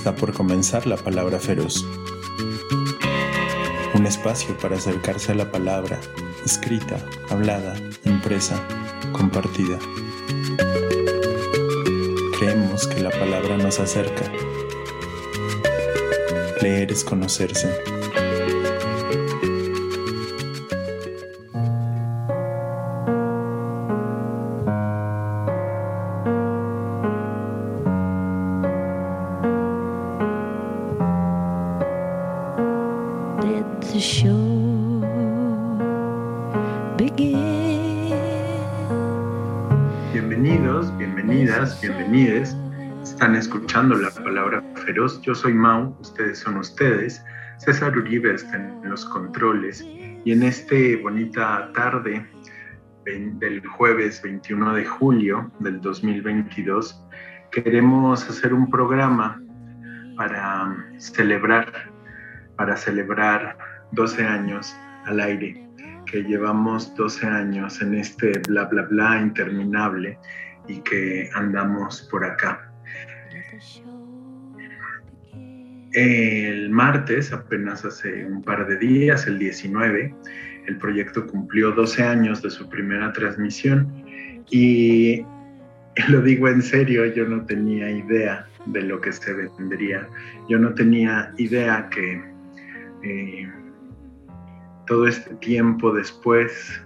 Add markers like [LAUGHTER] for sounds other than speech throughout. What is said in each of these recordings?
Está por comenzar la palabra feroz. Un espacio para acercarse a la palabra, escrita, hablada, impresa, compartida. Creemos que la palabra nos acerca. Leer es conocerse. Yo soy Mau, ustedes son ustedes. César Uribe está en los controles. Y en esta bonita tarde del jueves 21 de julio del 2022, queremos hacer un programa para celebrar, para celebrar 12 años al aire, que llevamos 12 años en este bla, bla, bla interminable y que andamos por acá. El martes, apenas hace un par de días, el 19, el proyecto cumplió 12 años de su primera transmisión y lo digo en serio, yo no tenía idea de lo que se vendría. Yo no tenía idea que eh, todo este tiempo después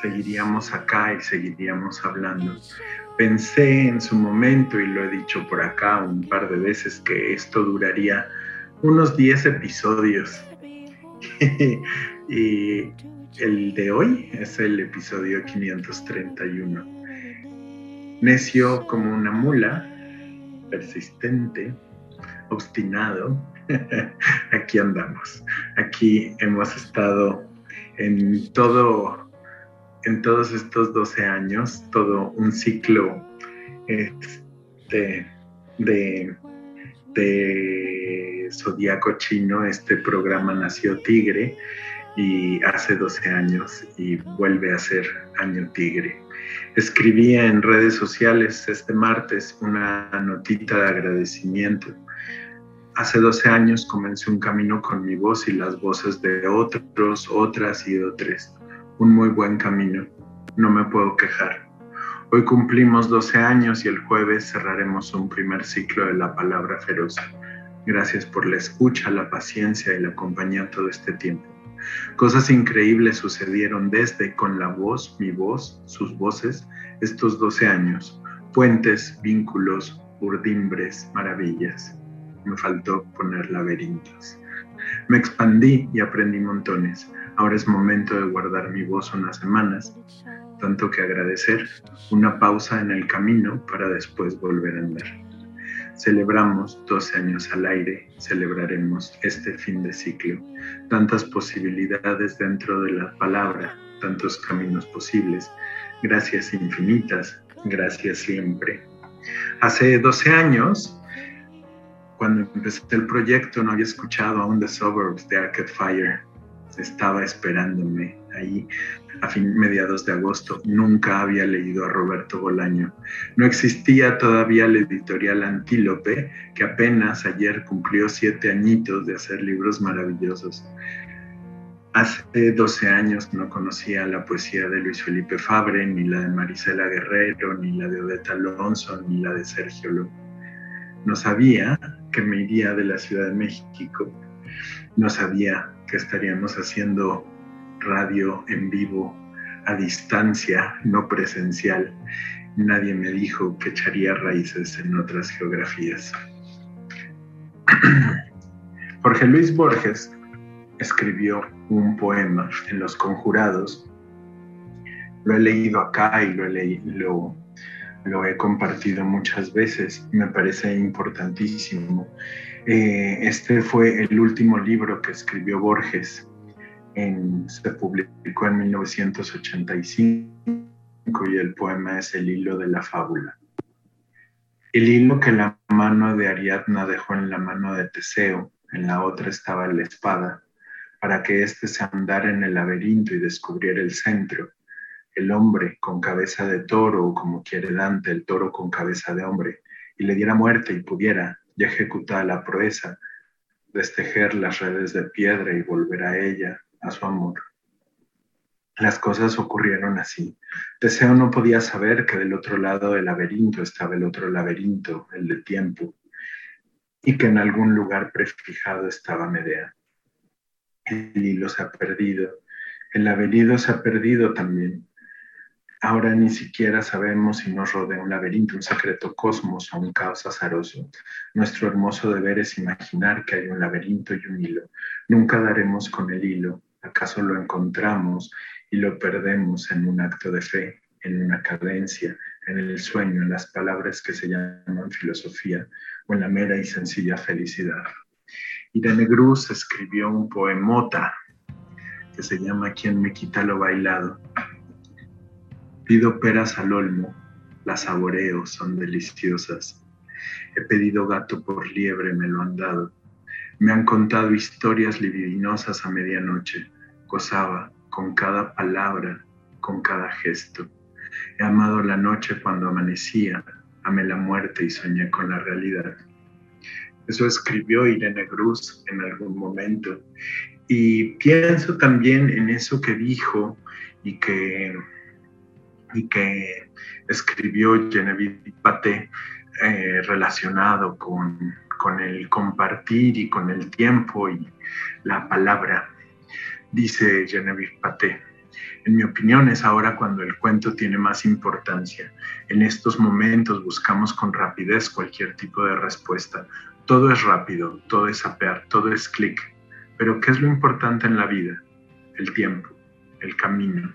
seguiríamos acá y seguiríamos hablando. Pensé en su momento, y lo he dicho por acá un par de veces, que esto duraría unos 10 episodios. [LAUGHS] y el de hoy es el episodio 531. Necio como una mula, persistente, obstinado, [LAUGHS] aquí andamos. Aquí hemos estado en todo, en todos estos 12 años, todo un ciclo este, de, de Zodíaco Chino. Este programa nació Tigre y hace 12 años y vuelve a ser Año Tigre. Escribí en redes sociales este martes una notita de agradecimiento Hace 12 años comencé un camino con mi voz y las voces de otros, otras y otros. Un muy buen camino. No me puedo quejar. Hoy cumplimos 12 años y el jueves cerraremos un primer ciclo de la palabra feroz. Gracias por la escucha, la paciencia y la compañía todo este tiempo. Cosas increíbles sucedieron desde con la voz, mi voz, sus voces, estos 12 años. Puentes, vínculos, urdimbres, maravillas me faltó poner laberintos. Me expandí y aprendí montones. Ahora es momento de guardar mi voz unas semanas, tanto que agradecer, una pausa en el camino para después volver a andar. Celebramos 12 años al aire, celebraremos este fin de ciclo, tantas posibilidades dentro de la palabra, tantos caminos posibles, gracias infinitas, gracias siempre. Hace 12 años cuando empecé el proyecto no había escuchado aún The Suburbs de Arcade Fire. Estaba esperándome ahí a fin, mediados de agosto. Nunca había leído a Roberto Bolaño. No existía todavía la editorial Antílope, que apenas ayer cumplió siete añitos de hacer libros maravillosos. Hace 12 años no conocía la poesía de Luis Felipe Fabre, ni la de Marisela Guerrero, ni la de Odetta Alonso, ni la de Sergio López no sabía que me iría de la Ciudad de México. No sabía que estaríamos haciendo radio en vivo a distancia, no presencial. Nadie me dijo que echaría raíces en otras geografías. [CLEARS THROAT] Jorge Luis Borges escribió un poema en Los Conjurados. Lo he leído acá y lo, he compartido muchas veces, me parece importantísimo. Eh, este fue el último libro que escribió Borges, se publicó en 1985 y el poema es El hilo de la fábula. El hilo que la mano de Ariadna dejó en la mano de Teseo, en la otra estaba la espada, para que éste se andara en el laberinto y descubriera el centro el hombre con cabeza de toro, o como quiere Dante, el toro con cabeza de hombre, y le diera muerte y pudiera, ya ejecutada la proeza, destejer las redes de piedra y volver a ella, a su amor. Las cosas ocurrieron así. Deseo no podía saber que del otro lado del laberinto estaba el otro laberinto, el de tiempo, y que en algún lugar prefijado estaba Medea. El hilo se ha perdido, el laberinto se ha perdido también. Ahora ni siquiera sabemos si nos rodea un laberinto, un secreto cosmos o un caos azaroso. Nuestro hermoso deber es imaginar que hay un laberinto y un hilo. Nunca daremos con el hilo. ¿Acaso lo encontramos y lo perdemos en un acto de fe, en una cadencia, en el sueño, en las palabras que se llaman filosofía o en la mera y sencilla felicidad. Irene Gruz escribió un poemota que se llama Quien me quita lo bailado. Pido peras al olmo, las saboreo, son deliciosas. He pedido gato por liebre, me lo han dado. Me han contado historias libidinosas a medianoche. Gozaba, con cada palabra, con cada gesto. He amado la noche cuando amanecía, amé la muerte y soñé con la realidad. Eso escribió Irene Cruz en algún momento. Y pienso también en eso que dijo y que, y que escribió Genevieve Paté eh, relacionado con, con el compartir y con el tiempo y la palabra dice Genevieve Paté. En mi opinión es ahora cuando el cuento tiene más importancia. En estos momentos buscamos con rapidez cualquier tipo de respuesta. Todo es rápido, todo es apear, todo es clic. Pero ¿qué es lo importante en la vida? El tiempo, el camino.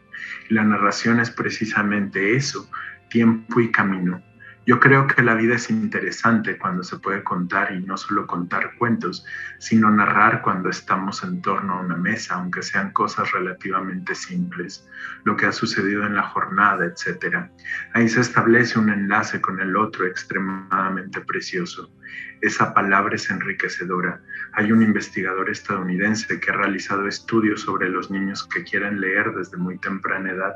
la narración es precisamente eso, tiempo y camino. Yo creo que la vida es interesante cuando se puede contar y no solo contar cuentos, sino narrar cuando estamos en torno a una mesa, aunque sean cosas relativamente simples, lo que ha sucedido en la jornada, etc. Ahí se establece un enlace con el otro extremadamente precioso. Esa palabra es enriquecedora. Hay un investigador estadounidense que ha realizado estudios sobre los niños que quieren leer desde muy temprana edad,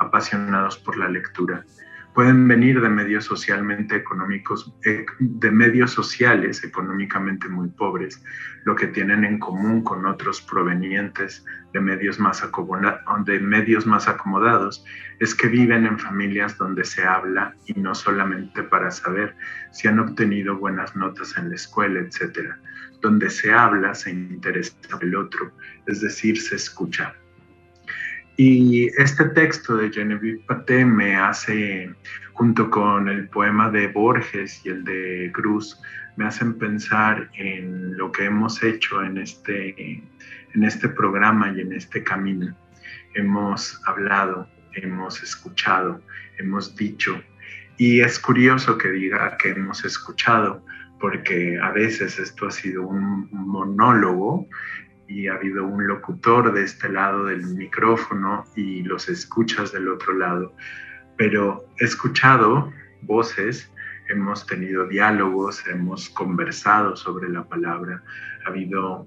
apasionados por la lectura pueden venir de medios socialmente económicos, eh, de medios sociales económicamente muy pobres, lo que tienen en común con otros provenientes de medios más, acomodados es que viven en familias donde se habla y no solamente para saber si han obtenido buenas notas en la escuela, etcétera, donde se habla, se interesa el otro, es decir, se escucha. Y este texto de Genevieve Paté me hace, junto con el poema de Borges y el de Cruz, me hacen pensar en lo que hemos hecho en este, en este programa y en este camino. Hemos hablado, hemos escuchado, hemos dicho. Y es curioso que diga que hemos escuchado, porque a veces esto ha sido un monólogo y ha habido un locutor de este lado del micrófono y los escuchas del otro lado. Pero he escuchado voces, hemos tenido diálogos, hemos conversado sobre la palabra, ha habido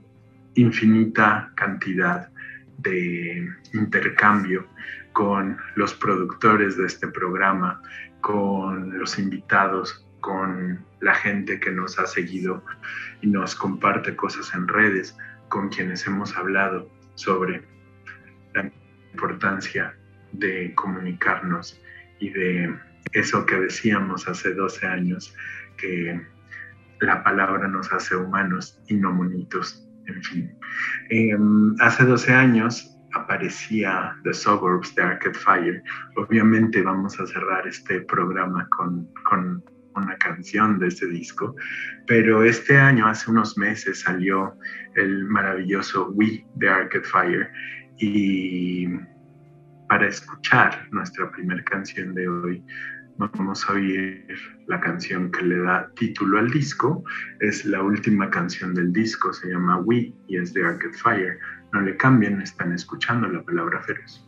infinita cantidad de intercambio con los productores de este programa, con los invitados, con la gente que nos ha seguido y nos comparte cosas en redes con quienes hemos hablado sobre la importancia de comunicarnos y de eso que decíamos hace 12 años, que la palabra nos hace humanos y no monitos. En fin, em, hace 12 años aparecía The Suburbs de Arcade Fire. Obviamente vamos a cerrar este programa con, con una canción de ese disco, pero este año, hace unos meses, salió el maravilloso We de Arcade Fire y para escuchar nuestra primera canción de hoy, vamos a oír la canción que le da título al disco. Es la última canción del disco, se llama We y es de Arcade Fire. No le cambien, están escuchando la palabra feroz.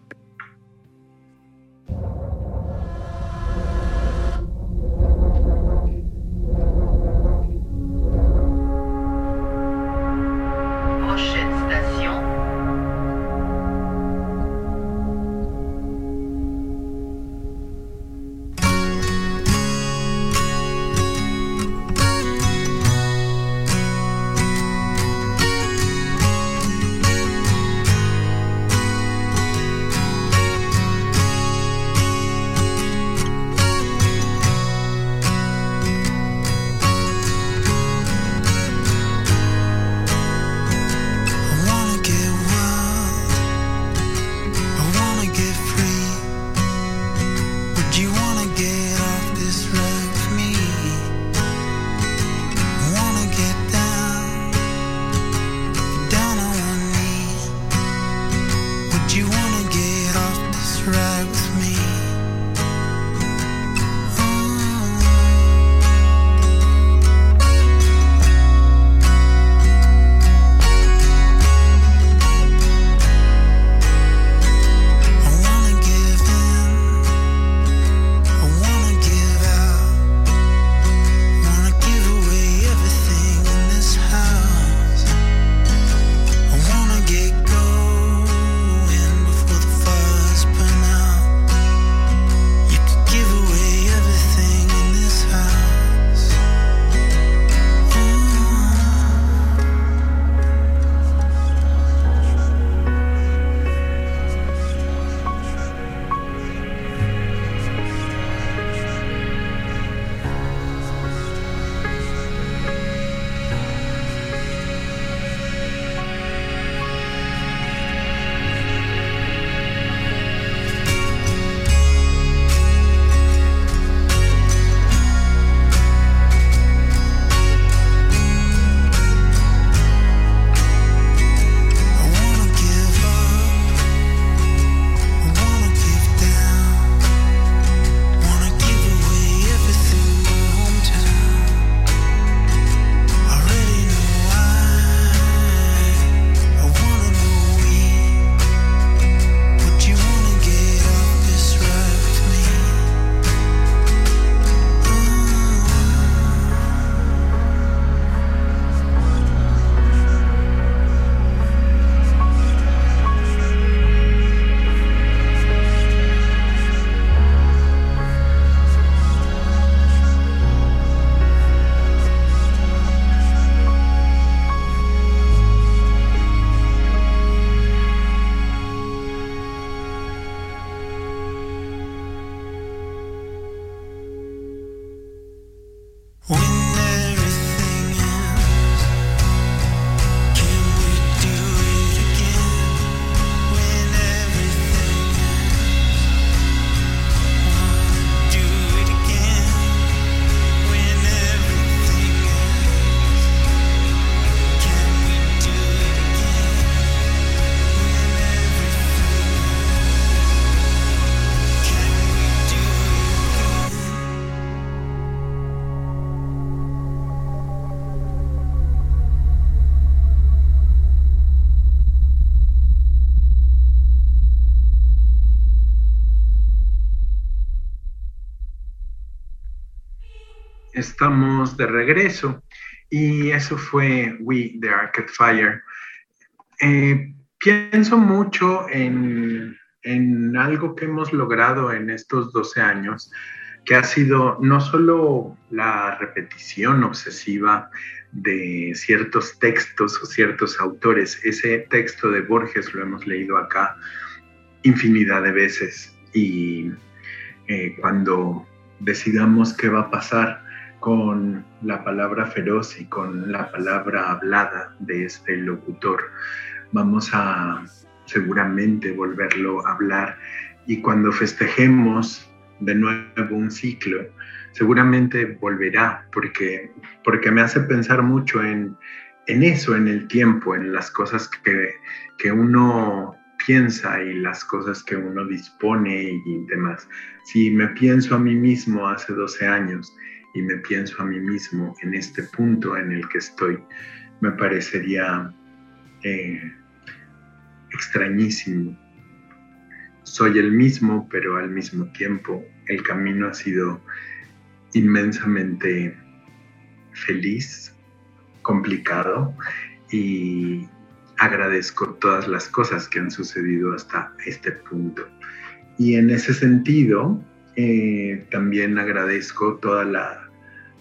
Estamos de regreso y eso fue We the Arcade Fire. Eh, pienso mucho en, en, algo que hemos logrado en estos 12 años, que ha sido no solo la repetición obsesiva de ciertos textos o ciertos autores, ese texto de Borges lo hemos leído acá infinidad de veces y eh, cuando decidamos qué va a pasar, con la palabra feroz y con la palabra hablada de este locutor. Vamos a seguramente volverlo a hablar y cuando festejemos de nuevo un ciclo, seguramente volverá porque, porque me hace pensar mucho en, en eso, en el tiempo, en las cosas que, que uno piensa y las cosas que uno dispone y demás. Si me pienso a mí mismo hace 12 años, y me pienso a mí mismo en este punto en el que estoy, me parecería eh, extrañísimo. Soy el mismo, pero al mismo tiempo el camino ha sido inmensamente feliz, complicado y agradezco todas las cosas que han sucedido hasta este punto. Y en ese sentido, eh, también agradezco toda la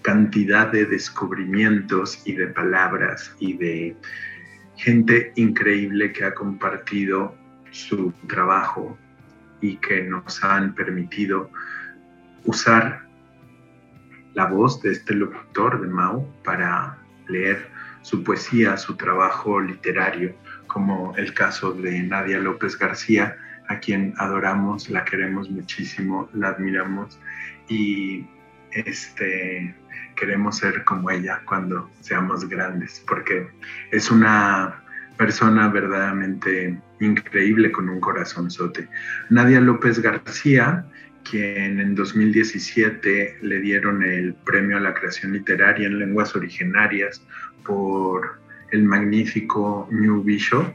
cantidad de descubrimientos y de palabras y de gente increíble que ha compartido su trabajo y que nos han permitido usar la voz de este locutor de Mao para leer su poesía, su trabajo literario, como el caso de Nadia López García, a quien adoramos, la queremos muchísimo, la admiramos y este, queremos ser como ella cuando seamos grandes, porque es una persona verdaderamente increíble con un corazonzote. Nadia López García, quien en 2017 le dieron el premio a la creación literaria en lenguas originarias por el magnífico New Bishop,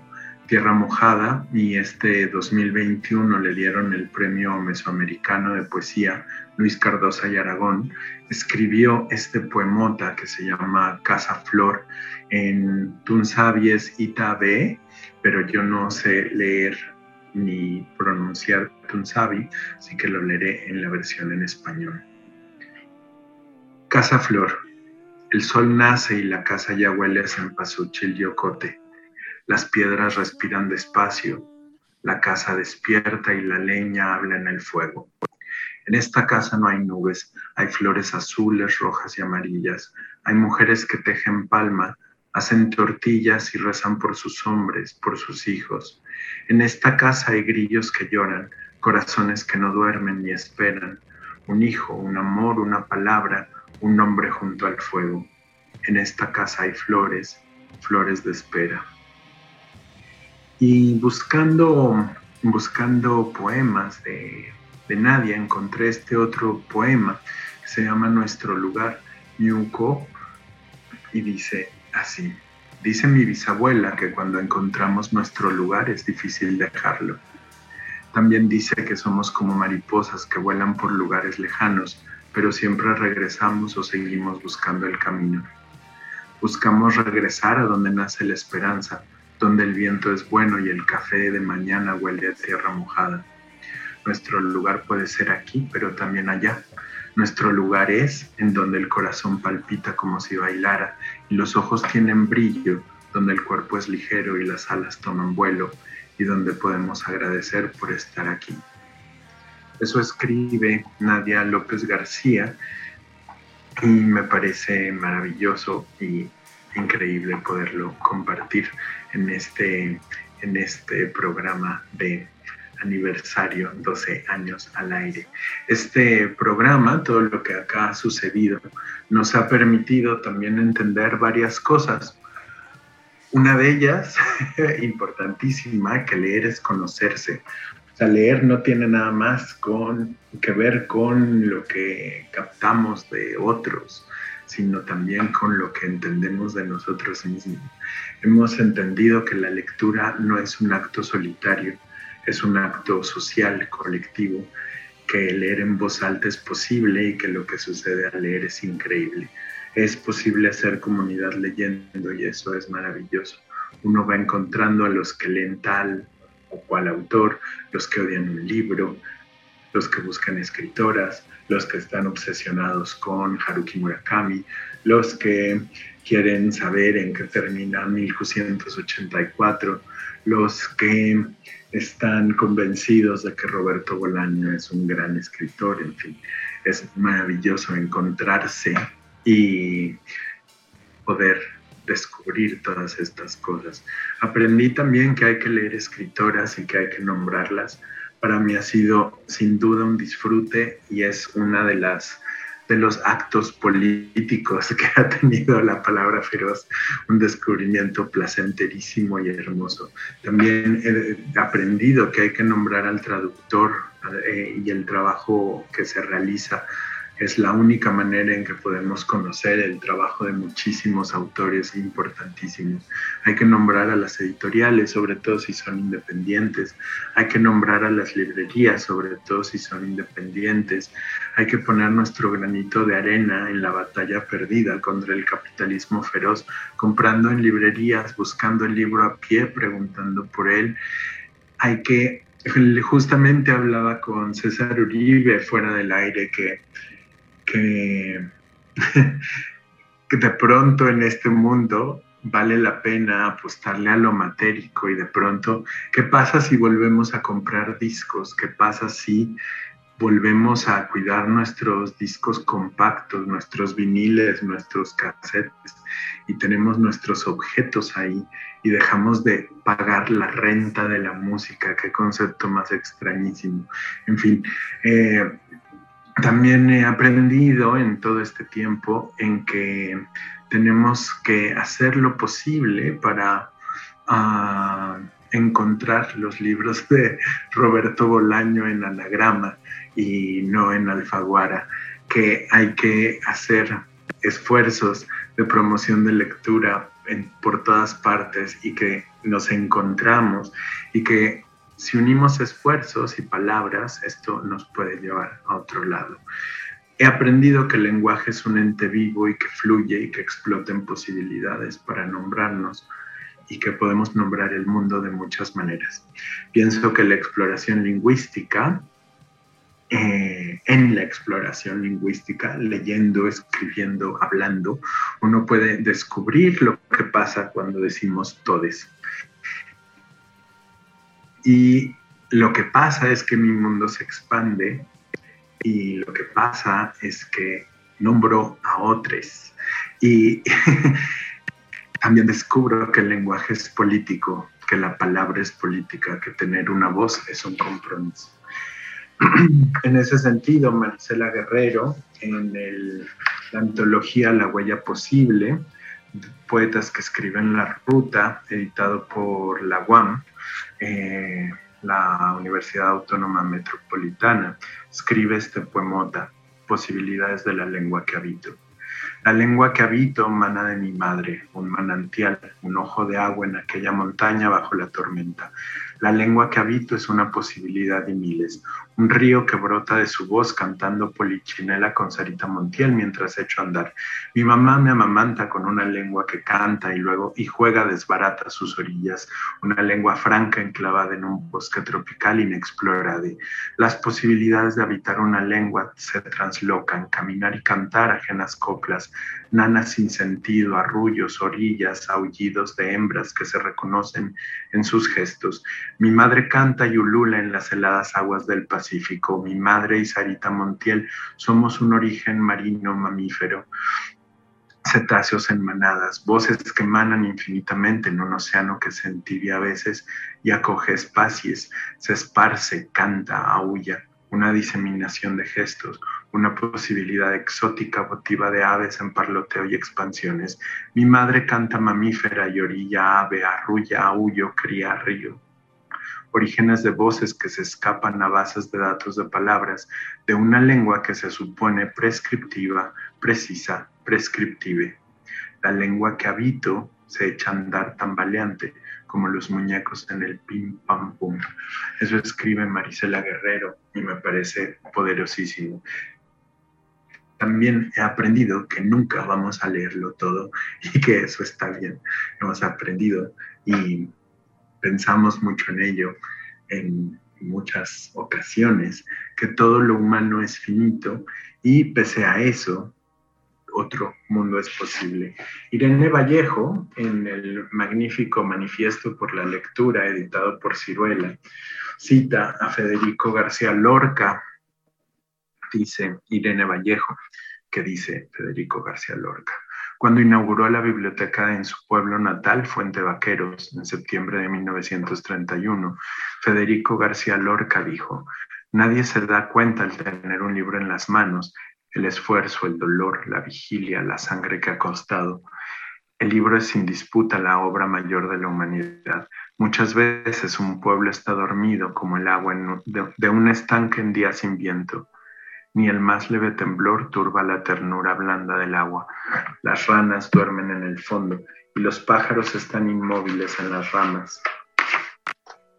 Tierra Mojada y este 2021 le dieron el premio mesoamericano de poesía Luis Cardosa y Aragón, escribió este poemota que se llama Casa Flor en Tunsabi es Itabe, pero yo no sé leer ni pronunciar Tunsabi, así que lo leeré en la versión en español. Casa Flor. El sol nace y la casa ya huele a cempasúchil yocote las piedras respiran despacio, la casa despierta y la leña habla en el fuego. En esta casa no hay nubes, hay flores azules, rojas y amarillas, hay mujeres que tejen palma, hacen tortillas y rezan por sus hombres, por sus hijos. En esta casa hay grillos que lloran, corazones que no duermen ni esperan, un hijo, un amor, una palabra, un nombre junto al fuego. En esta casa hay flores, flores de espera. Y buscando, buscando poemas de, de Nadia, encontré este otro poema que se llama Nuestro lugar, Ñuco, y dice así. Dice mi bisabuela que cuando encontramos nuestro lugar es difícil dejarlo. También dice que somos como mariposas que vuelan por lugares lejanos, pero siempre regresamos o seguimos buscando el camino. Buscamos regresar a donde nace la esperanza, donde el viento es bueno y el café de mañana huele a tierra mojada. Nuestro lugar puede ser aquí, pero también allá. Nuestro lugar es en donde el corazón palpita como si bailara y los ojos tienen brillo, donde el cuerpo es ligero y las alas toman vuelo y donde podemos agradecer por estar aquí. Eso escribe Nadia López García y me parece maravilloso y increíble poderlo compartir en este, en este programa de aniversario, 12 años al aire. Este programa, todo lo que acá ha sucedido, nos ha permitido también entender varias cosas. Una de ellas, [LAUGHS] importantísima, que leer es conocerse. O sea, leer no tiene nada más con, que ver con lo que captamos de otros, sino también con lo que entendemos de nosotros mismos. Hemos entendido que la lectura no es un acto solitario, es un acto social, colectivo, que leer en voz alta es posible y que lo que sucede al leer es increíble. Es posible hacer comunidad leyendo y eso es maravilloso. Uno va encontrando a los que leen tal o cual autor, los que odian un libro, los que buscan escritoras, los que están obsesionados con Haruki Murakami, los que quieren saber en qué termina 1884, los que están convencidos de que Roberto Bolaño es un gran escritor, en fin, es maravilloso encontrarse y poder descubrir todas estas cosas. Aprendí también que hay que leer escritoras y que hay que nombrarlas. Para mí ha sido sin duda un disfrute y es una de las de los actos políticos que ha tenido la palabra feroz, un descubrimiento placenterísimo y hermoso. También he aprendido que hay que nombrar al traductor eh, y el trabajo que se realiza es la única manera en que podemos conocer el trabajo de muchísimos autores importantísimos. Hay que nombrar a las editoriales, sobre todo si son independientes. Hay que nombrar a las librerías, sobre todo si son independientes. Hay que poner nuestro granito de arena en la batalla perdida contra el capitalismo feroz, comprando en librerías, buscando el libro a pie, preguntando por él. Hay que justamente hablaba con César Uribe fuera del aire [LAUGHS] que de pronto en este mundo vale la pena apostarle a lo matérico y de pronto, ¿qué pasa si volvemos a comprar discos? ¿Qué pasa si volvemos a cuidar nuestros discos compactos, nuestros viniles, nuestros cassettes y tenemos nuestros objetos ahí y dejamos de pagar la renta de la música? Qué concepto más extrañísimo. En fin, eh, también he aprendido en todo este tiempo en que tenemos que hacer lo posible para ah, encontrar los libros de Roberto Bolaño en anagrama y no en alfaguara, que hay que hacer esfuerzos de promoción de lectura por todas partes y que nos encontramos y que si unimos esfuerzos y palabras, esto nos puede llevar a otro lado. He aprendido que el lenguaje es un ente vivo y que fluye y que explota en posibilidades para nombrarnos y que podemos nombrar el mundo de muchas maneras. Pienso que la exploración lingüística, eh, en la exploración lingüística, leyendo, escribiendo, hablando, uno puede descubrir lo que pasa cuando decimos todes. Y lo que pasa es que mi mundo se expande y lo que pasa es que nombro a otros. Y [LAUGHS] también descubro que el lenguaje es político, que la palabra es política, que tener una voz es un compromiso. [CLEARS THROAT] en ese sentido, Marcela Guerrero, en la antología La huella posible, poetas que escriben la ruta, editado por la UAM, eh, la Universidad Autónoma Metropolitana, escribe este poemota, Posibilidades de la lengua que habito. La lengua que habito mana de mi madre, un manantial, un ojo de agua en aquella montaña bajo la tormenta. La lengua que habito es una posibilidad y miles, un río que brota de su voz cantando polichinela con Sarita Montiel mientras echo andar. Mi mamá me amamanta con una lengua que canta y luego y juega desbarata sus orillas, una lengua franca enclavada en un bosque tropical inexplorado. Las posibilidades de habitar una lengua se translocan, caminar y cantar ajenas coplas, nanas sin sentido, arrullos, orillas, aullidos de hembras que se reconocen en sus gestos. Mi madre canta y ulula en las heladas aguas del Pacífico. Mi madre y Sarita Montiel somos un origen marino mamífero cetáceos en manadas, voces que emanan infinitamente en un océano que se entibia a veces y acoge espacies, se esparce, canta, aúlla, una diseminación de gestos, una posibilidad exótica votiva de aves en parloteo y expansiones. Mi madre canta mamífera y orilla ave, arrulla, aullo, cría, río. Orígenes de voces que se escapan a bases de datos de palabras, de una lengua que se supone prescriptiva, precisa, prescriptive. La lengua que habito se echa a andar tambaleante como los muñecos en el pim pam pum. Eso escribe Marisela Guerrero y me parece poderosísimo. También he aprendido que nunca vamos a leerlo todo y que eso está bien. Hemos aprendido y pensamos mucho en ello en muchas ocasiones, que todo lo humano es finito y pese a eso, otro mundo es posible. Irene Vallejo, en el magnífico Manifiesto por la Lectura, editado por Ciruela, cita a Federico García Lorca, dice Irene Vallejo, que dice Federico García Lorca. Cuando inauguró la biblioteca en su pueblo natal, Fuente Vaqueros, en septiembre de 1931, Federico García Lorca dijo, Nadie se da cuenta al tener un libro en las manos el esfuerzo, el dolor, la vigilia, la sangre que ha costado. El libro es sin disputa la obra mayor de la humanidad. Muchas veces un pueblo está dormido como el agua de, un estanque en día sin viento. Ni el más leve temblor turba la ternura blanda del agua. Las ranas duermen en el fondo y los pájaros están inmóviles en las ramas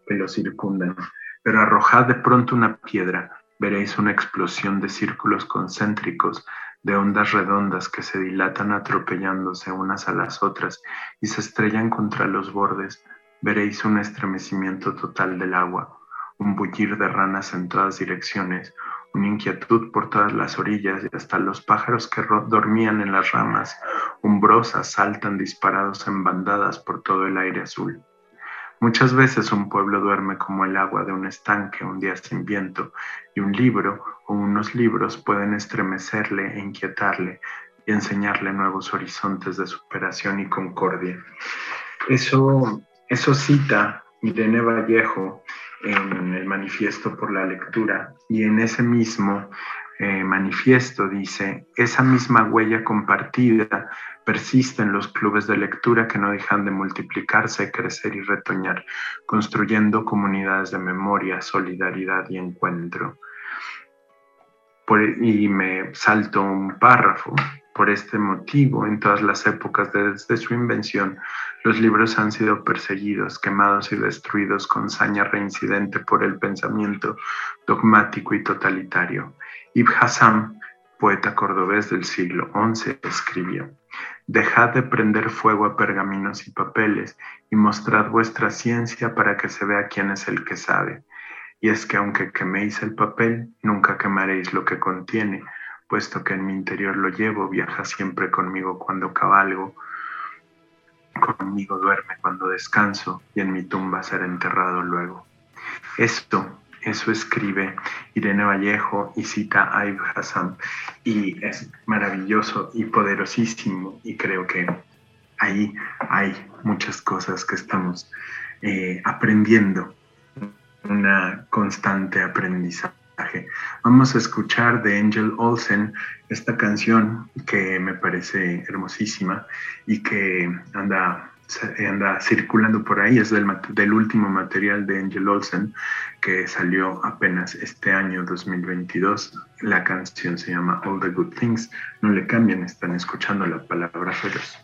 que los circundan. Pero arrojad de pronto una piedra, veréis una explosión de círculos concéntricos, de ondas redondas que se dilatan atropellándose unas a las otras y se estrellan contra los bordes. Veréis un estremecimiento total del agua, un bullir de ranas en todas direcciones, una inquietud por todas las orillas y hasta los pájaros que dormían en las ramas umbrosas saltan disparados en bandadas por todo el aire azul. Muchas veces un pueblo duerme como el agua de un estanque un día sin viento y un libro o unos libros pueden estremecerle e inquietarle y enseñarle nuevos horizontes de superación y concordia. Eso, eso cita Irene Vallejo en el manifiesto por la lectura y en ese mismo eh, manifiesto dice, esa misma huella compartida persiste en los clubes de lectura que no dejan de multiplicarse, crecer y retoñar, construyendo comunidades de memoria, solidaridad y encuentro. Y me salto un párrafo. Por este motivo, en todas las épocas desde su invención, los libros han sido perseguidos, quemados y destruidos con saña reincidente por el pensamiento dogmático y totalitario. Ibn Hassam, poeta cordobés del siglo XI, escribió, Dejad de prender fuego a pergaminos y papeles y mostrad vuestra ciencia para que se vea quién es el que sabe. Y es que aunque queméis el papel, nunca quemaréis lo que contiene, puesto que en mi interior lo llevo, viaja siempre conmigo cuando cabalgo, conmigo duerme cuando descanso y en mi tumba será enterrado luego. Esto eso escribe Irene Vallejo y cita a Ibn Hassan. Y es maravilloso y poderosísimo. Y creo que ahí hay muchas cosas que estamos eh, aprendiendo. Una constante aprendizaje. Vamos a escuchar de Angel Olsen esta canción que me parece hermosísima y que anda anda circulando por ahí, es del, del, último material de Angel Olsen que salió apenas este año 2022. La canción se llama All the Good Things. No le cambien, están escuchando la palabra feroz.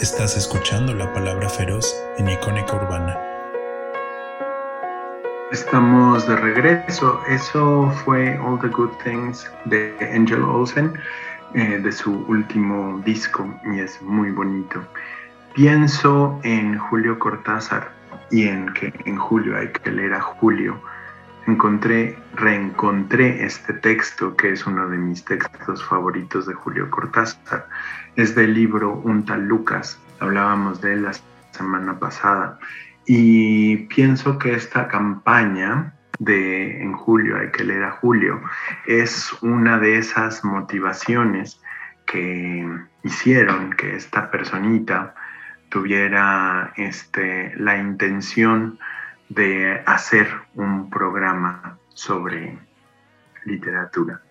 Estás escuchando la palabra feroz en Icónica Urbana. Estamos de regreso. Eso fue All the Good Things de Angel Olsen, eh, de su último disco, y es muy bonito. Pienso en Julio Cortázar y en que en Julio hay que leer a Julio. Encontré, reencontré este texto que es uno de mis textos favoritos de Julio Cortázar es del libro Un tal Lucas. Hablábamos de él la semana pasada. Y pienso que esta campaña de en julio, hay que leer a Julio, es una de esas motivaciones que hicieron que esta personita tuviera este, la intención de hacer un programa sobre literatura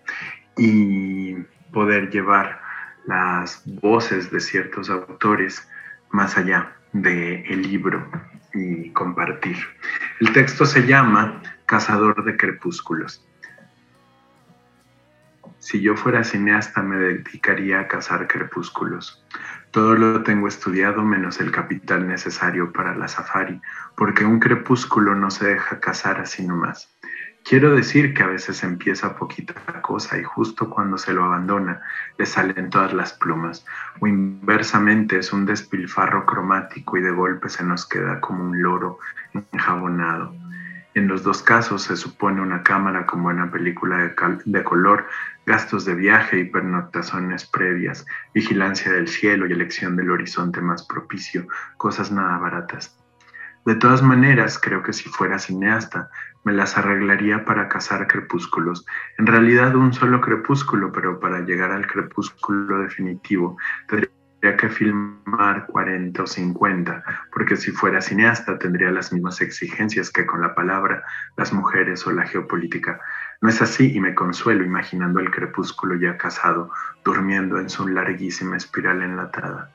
y poder llevar las voces de ciertos autores más allá del el libro y compartir. El texto se llama Cazador de Crepúsculos. Si yo fuera cineasta me dedicaría a cazar crepúsculos. Todo lo tengo estudiado menos el capital necesario para la safari, porque un crepúsculo no se deja cazar así nomás. Quiero decir que a veces empieza poquita cosa y justo cuando se lo abandona le salen todas las plumas, o inversamente es un despilfarro cromático y de golpe se nos queda como un loro enjabonado. En los dos casos se supone una cámara en una película de, de color, gastos de viaje y pernoctaciones previas, vigilancia del cielo y elección del horizonte más propicio, cosas nada baratas. De todas maneras, creo que si fuera cineasta, me las arreglaría para cazar crepúsculos. En realidad un solo crepúsculo, pero para llegar al crepúsculo definitivo tendría que filmar 40 o 50, porque si fuera cineasta tendría las mismas exigencias que con la palabra, las mujeres o la geopolítica. No es así y me consuelo imaginando el crepúsculo ya casado, durmiendo en su larguísima espiral enlatada.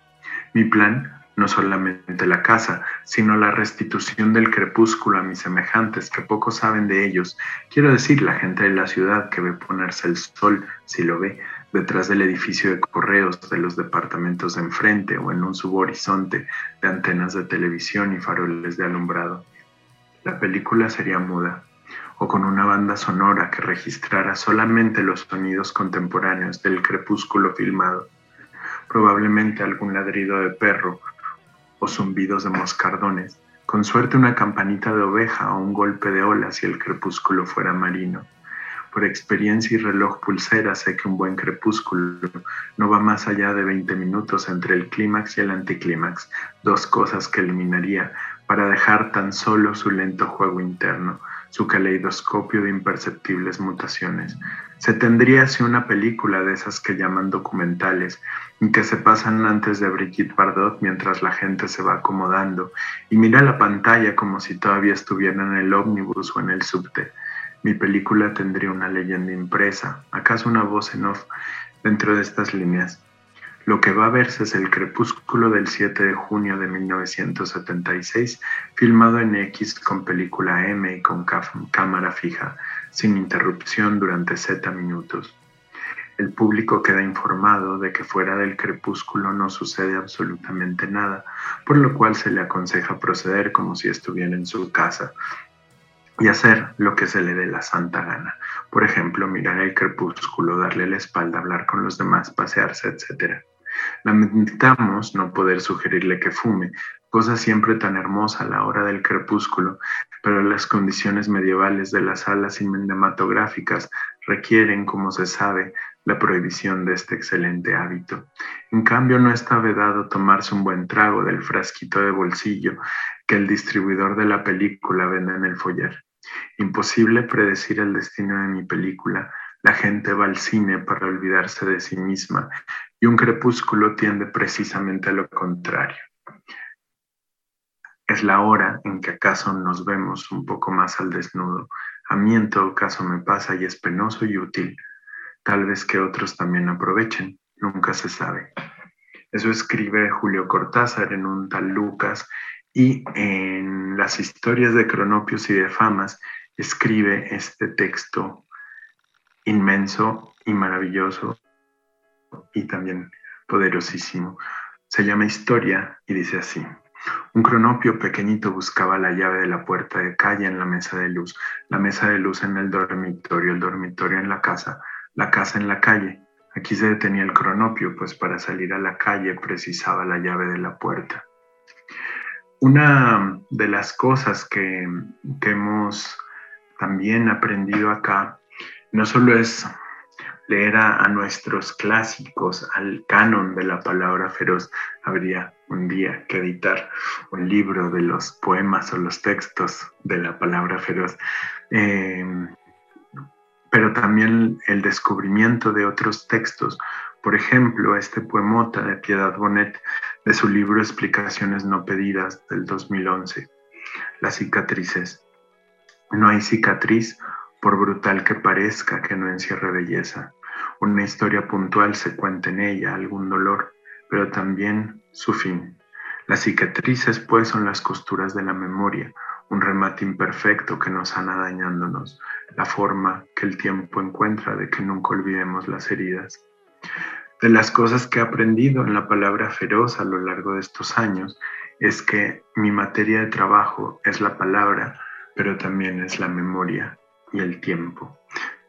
Mi plan no solamente la casa, sino la restitución del crepúsculo a mis semejantes que poco saben de ellos. Quiero decir, la gente de la ciudad que ve ponerse el sol, si lo ve, detrás del edificio de correos de los departamentos de enfrente o en un subhorizonte de antenas de televisión y faroles de alumbrado. La película sería muda o con una banda sonora que registrara solamente los sonidos contemporáneos del crepúsculo filmado probablemente algún ladrido de perro zumbidos de moscardones, con suerte una campanita de oveja o un golpe de ola si el crepúsculo fuera marino. Por experiencia y reloj pulsera sé que un buen crepúsculo no va más allá de 20 minutos entre el clímax y el anticlímax, dos cosas que eliminaría para dejar tan solo su lento juego interno, su caleidoscopio de imperceptibles mutaciones. Se tendría así una película de esas que llaman documentales, que se pasan antes de Brigitte Bardot mientras la gente se va acomodando y mira la pantalla como si todavía estuviera en el ómnibus o en el subte. Mi película tendría una leyenda impresa, acaso una voz en off dentro de estas líneas. Lo que va a verse es el crepúsculo del 7 de junio de 1976, filmado en X con película M y con cámara fija, sin interrupción durante Z minutos. El público queda informado de que fuera del crepúsculo no sucede absolutamente nada, por lo cual se le aconseja proceder como si estuviera en su casa y hacer lo que se le dé la santa gana. Por ejemplo, mirar el crepúsculo, darle la espalda, hablar con los demás, pasearse, etc. Lamentamos no poder sugerirle que fume, cosa siempre tan hermosa a la hora del crepúsculo, pero las condiciones medievales de las salas cinematográficas requieren, como se sabe, la prohibición de este excelente hábito. En cambio, no está vedado tomarse un buen trago del frasquito de bolsillo que el distribuidor de la película vende en el foyer. Imposible predecir el destino de mi película. La gente va al cine para olvidarse de sí misma y un crepúsculo tiende precisamente a lo contrario. Es la hora en que acaso nos vemos un poco más al desnudo. A mí en todo caso me pasa y es penoso y útil Tal vez que otros también aprovechen, nunca se sabe. Eso escribe Julio Cortázar en un tal Lucas y en las historias de Cronopios y de Famas escribe este texto inmenso y maravilloso y también poderosísimo. Se llama Historia y dice así. Un cronopio pequeñito buscaba la llave de la puerta de calle en la mesa de luz, la mesa de luz en el dormitorio, el dormitorio en la casa, la casa en la calle. Aquí se detenía el cronopio, pues para salir a la calle precisaba la llave de la puerta. Una de las cosas que, hemos también aprendido acá no solo es leer a, nuestros clásicos, al canon de la palabra feroz, habría un día que editar un libro de los poemas o los textos de la palabra feroz. Eh, pero también el descubrimiento de otros textos. Por ejemplo, este poemota de Piedad Bonet de su libro Explicaciones no pedidas del 2011, Las cicatrices. No hay cicatriz, por brutal que parezca, que no encierre belleza. Una historia puntual se cuenta en ella, algún dolor, pero también su fin. Las cicatrices, pues, son las costuras de la memoria, un remate imperfecto que nos sana dañándonos, la forma que el tiempo encuentra de que nunca olvidemos las heridas. De las cosas que he aprendido en la palabra feroz a lo largo de estos años es que mi materia de trabajo es la palabra, pero también es la memoria. y el tiempo.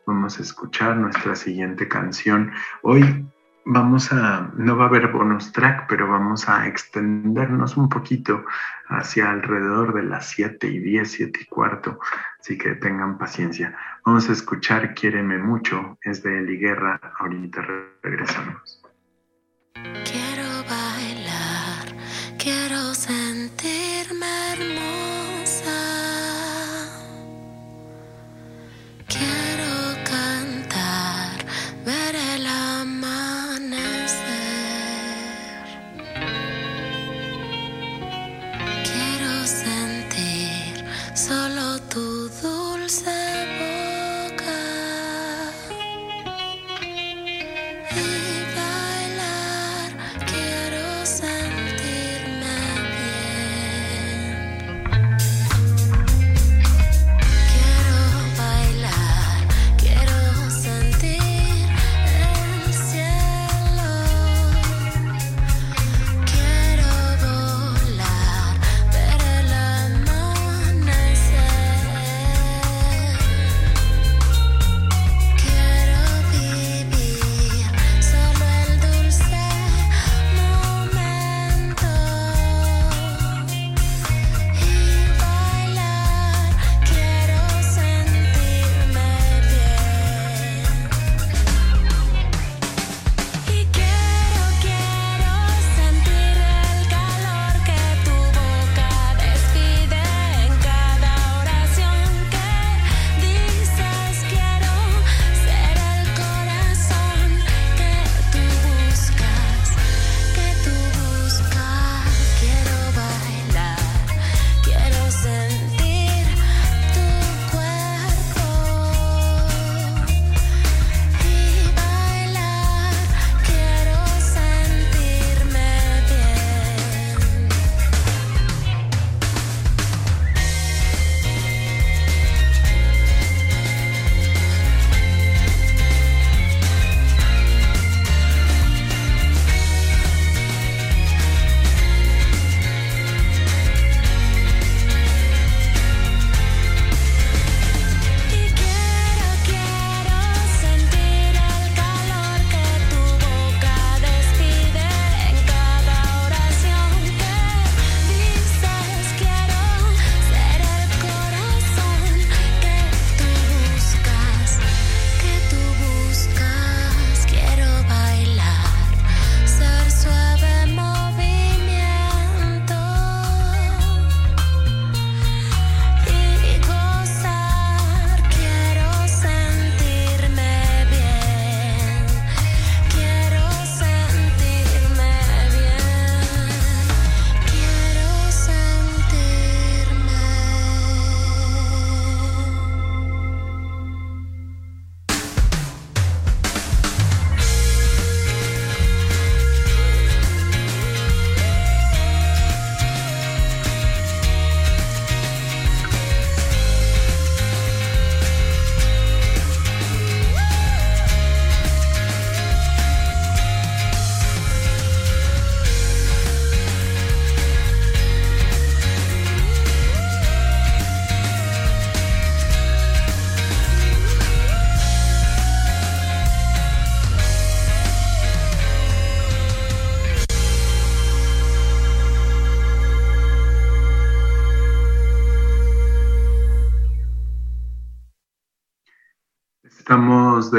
Vamos a escuchar nuestra siguiente canción. Hoy vamos a, no va a haber bonus track, pero vamos a extendernos un poquito hacia alrededor de las 7 y 10, 7 y cuarto, así que tengan paciencia. Vamos a escuchar Quiéreme mucho, es de Eli Guerra, ahorita regresamos. Quiero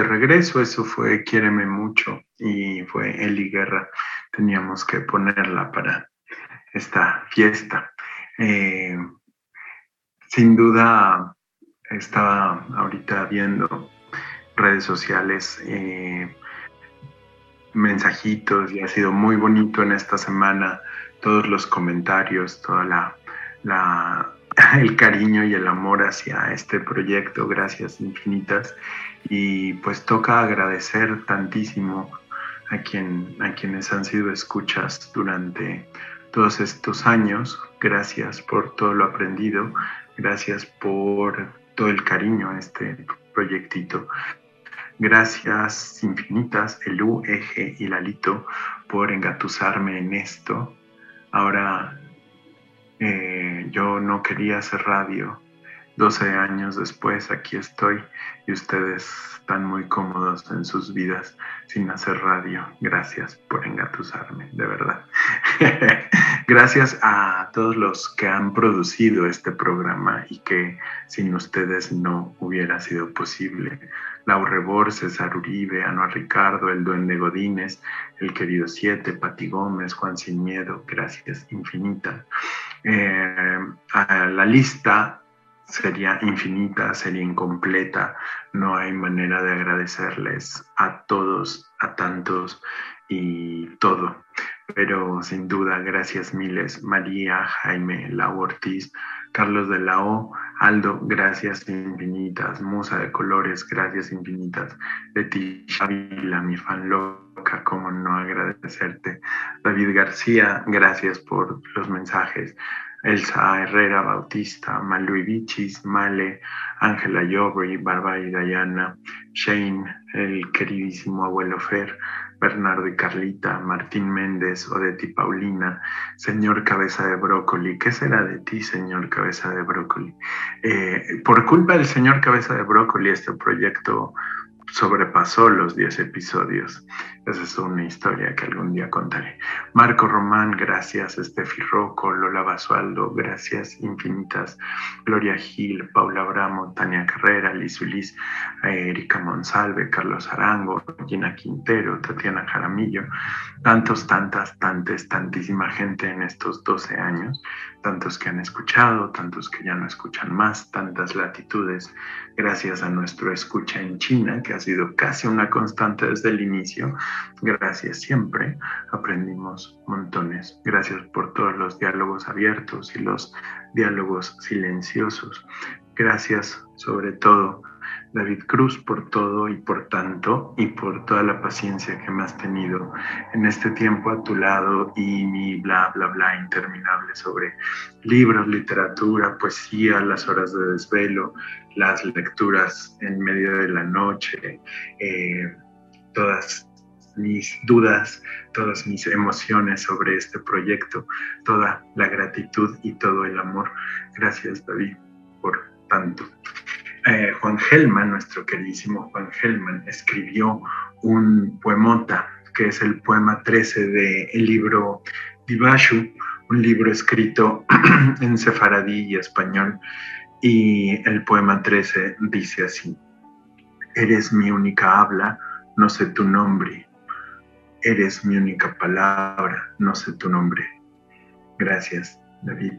regreso, eso fue Quiéreme mucho y fue Eli Guerra. Teníamos que ponerla para esta fiesta. Eh, sin duda, estaba ahorita viendo redes sociales, eh, mensajitos y ha sido muy bonito en esta semana todos los comentarios, toda la, la [LAUGHS] el cariño y el amor hacia este proyecto, gracias infinitas. Y pues toca agradecer tantísimo a, quien, a quienes han sido escuchas durante todos estos años. Gracias por todo lo aprendido, gracias por todo el cariño a este proyectito. Gracias infinitas, Elú, Eje y Lalito, por engatusarme en esto. Ahora eh, yo no quería hacer radio 12 años después aquí estoy y ustedes están muy cómodos en sus vidas sin hacer radio. Gracias por engatusarme, de verdad. [LAUGHS] Gracias a todos los que han producido este programa y que sin ustedes no hubiera sido posible. Laura Rebor, César Uribe, Ricardo, el Duende Godínez, el querido Siete, Pati Gómez, Juan Sin Miedo, gracias infinita. Eh, a la lista sería infinita, sería incompleta, no hay manera de agradecerles a todos, a tantos y todo. Pero sin duda, gracias miles, María, Jaime, Lau Ortiz, Carlos de la O, Aldo, gracias infinitas, Musa de Colores, gracias infinitas, Leti Shavila, mi fan loca, cómo no agradecerte, David García, gracias por los mensajes, Elsa Herrera Bautista, Malui Vichis, Male, Ángela Yobri, Bárbara y Dayana, Shane, el queridísimo abuelo Fer, Bernardo y Carlita, Martín Méndez, Odeti Paulina, señor Cabeza de Brócoli. ¿Qué será de ti, señor Cabeza de Brócoli? Eh, por culpa del señor Cabeza de Brócoli, este proyecto sobrepasó los 10 episodios. Esa es una historia que algún día contaré. Marco Román, gracias. Estefi Rocco, Lola Basualdo, gracias infinitas. Gloria Gil, Paula Abramo, Tania Carrera, Liz Ulis, Erika Monsalve, Carlos Arango, Gina Quintero, Tatiana Jaramillo. Tantos, tantas, tantas, tantísima gente en estos 12 años. Tantos que han escuchado, tantos que ya no escuchan más, tantas latitudes. Gracias a nuestro escucha en China, que ha sido casi una constante desde el inicio Gracias siempre, aprendimos montones. Gracias por todos los diálogos abiertos y los diálogos silenciosos. Gracias sobre todo, David Cruz, por todo y por tanto y por toda la paciencia que me has tenido en este tiempo a tu lado y mi bla, bla, bla interminable sobre libros, literatura, poesía, las horas de desvelo, las lecturas en medio de la noche, eh, todas mis dudas, todas mis emociones sobre este proyecto, toda la gratitud y todo el amor. Gracias David por tanto. Eh, Juan Gelman, nuestro queridísimo Juan Gelman, escribió un poemota que es el poema 13 del libro Divashu, un libro escrito [CLEARS THROAT] en sefaradí y español. Y el poema 13 dice así, Eres mi única habla, no sé tu nombre, Eres mi única palabra, no sé tu nombre. Gracias, David.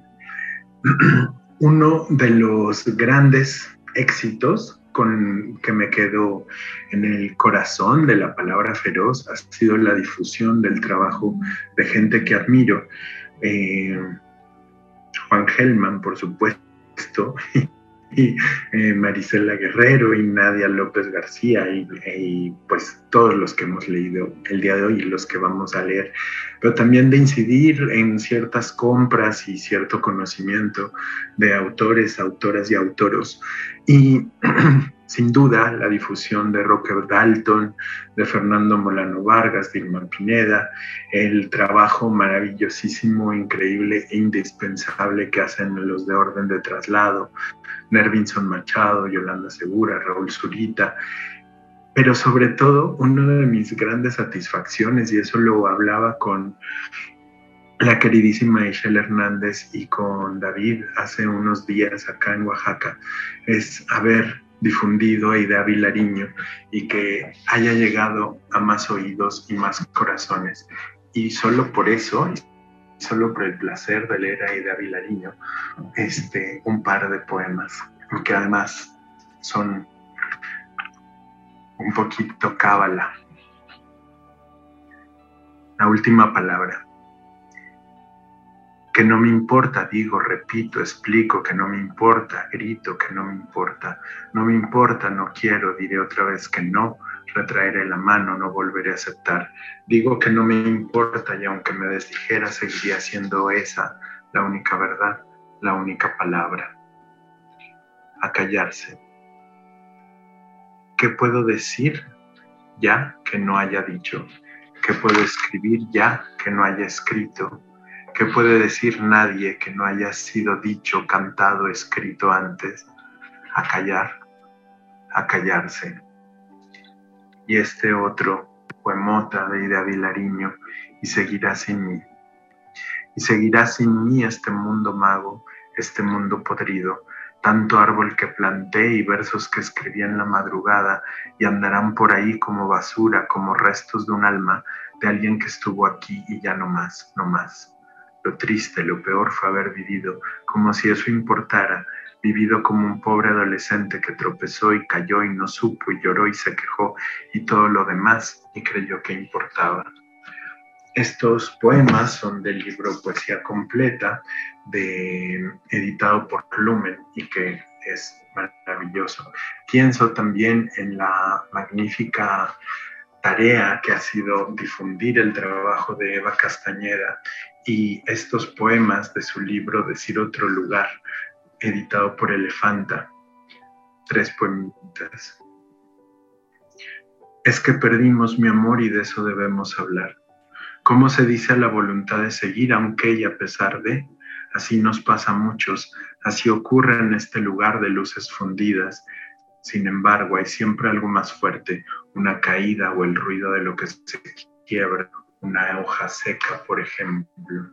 [CLEARS THROAT] Uno de los grandes éxitos con que me quedo en el corazón de la palabra feroz ha sido la difusión del trabajo de gente que admiro. Eh, Juan Gelman, por supuesto, [LAUGHS] eh, Marisela Guerrero y Nadia López García y, pues todos los que hemos leído el día de hoy y los que vamos a leer, pero también de incidir en ciertas compras y cierto conocimiento de autores, autoras y autoros. Y [CLEARS THROAT] sin duda la difusión de Rocker Dalton, de Fernando Molano Vargas, de Irma Pineda, el trabajo maravillosísimo, increíble e indispensable que hacen los de orden de traslado, Nervinson Machado, Yolanda Segura, Raúl Zurita, pero sobre todo una de mis grandes satisfacciones, y eso lo hablaba con la queridísima Ishel Hernández y con David hace unos días acá en Oaxaca, es haber difundido a Ida Vilariño y que haya llegado a más oídos y más corazones. Y solo por eso, solo por el placer de leer a Ida Vilariño, este, un par de poemas, que además son un poquito cábala. La última palabra. Que no me importa, digo, repito, explico, que no me importa, grito, que no me importa, no me importa, no quiero, diré otra vez que no, retraeré la mano, no volveré a aceptar. Digo que no me importa y aunque me desdijera, seguiría siendo esa la única verdad, la única palabra. A callarse. ¿Qué puedo decir ya que no haya dicho? ¿Qué puedo escribir ya que no haya escrito? ¿Qué puede decir nadie que no haya sido dicho, cantado, escrito antes? a callar, a callarse. Y este otro poemota de Ida Vilariño, y seguirá sin mí. Y seguirá sin mí este mundo mago, este mundo podrido, tanto árbol que planté y versos que escribí en la madrugada y andarán por ahí como basura, como restos de un alma de alguien que estuvo aquí y ya no más, no más. Lo triste, lo peor fue haber vivido, como si eso importara, vivido como un pobre adolescente que tropezó y cayó y no supo y lloró y se quejó y todo lo demás y creyó que importaba. Estos poemas son del libro Poesía Completa, de, editado por Lumen y que es maravilloso. Pienso también en la magnífica tarea que ha sido difundir el trabajo de Eva Castañeda y estos poemas de su libro Decir otro lugar, editado por Elefanta. Tres poemitas. Es que perdimos mi amor y de eso debemos hablar. ¿Cómo se dice a la voluntad de seguir aunque y a pesar de? Así nos pasa a muchos, así ocurre en este lugar de luces fundidas. Sin embargo, hay siempre algo más fuerte, una caída o el ruido de lo que se quiebra, una hoja seca, por ejemplo.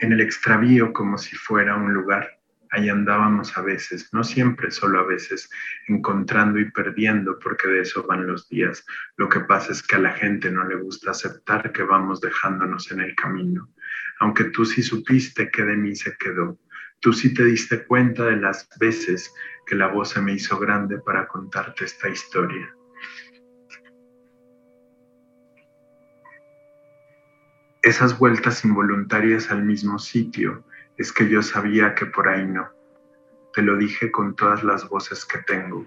En el extravío como si fuera un lugar, ahí andábamos a veces, no siempre, solo a veces, encontrando y perdiendo, porque de eso van los días. Lo que pasa es que a la gente no le gusta aceptar que vamos dejándonos en el camino. Aunque tú sí supiste que de mí se quedó, tú sí te diste cuenta de las veces que la voz se me hizo grande para contarte esta historia. Esas vueltas involuntarias al mismo sitio, es que yo sabía que por ahí no. Te lo dije con todas las voces que tengo.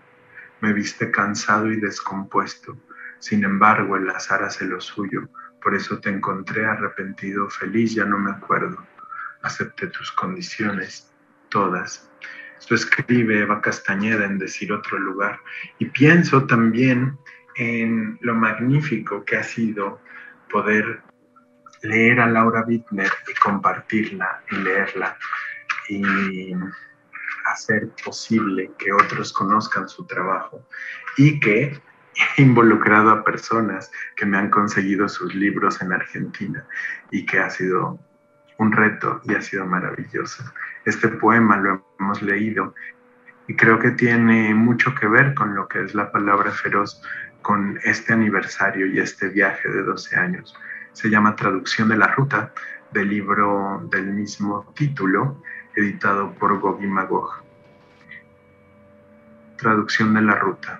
Me viste cansado y descompuesto. Sin embargo, el azar hace lo suyo. Por eso te encontré arrepentido, feliz, ya no me acuerdo. Acepté tus condiciones, todas. Esto escribe Eva Castañeda en Decir otro lugar. Y pienso también en lo magnífico que ha sido poder leer a Laura Wittner y compartirla y leerla y hacer posible que otros conozcan su trabajo y que he involucrado a personas que me han conseguido sus libros en Argentina y que ha sido un reto y ha sido maravilloso. Este poema lo hemos leído y creo que tiene mucho que ver con lo que es la palabra feroz, con este aniversario y este viaje de 12 años se llama Traducción de la Ruta, del libro del mismo título, editado por Gogi Magog. Traducción de la Ruta.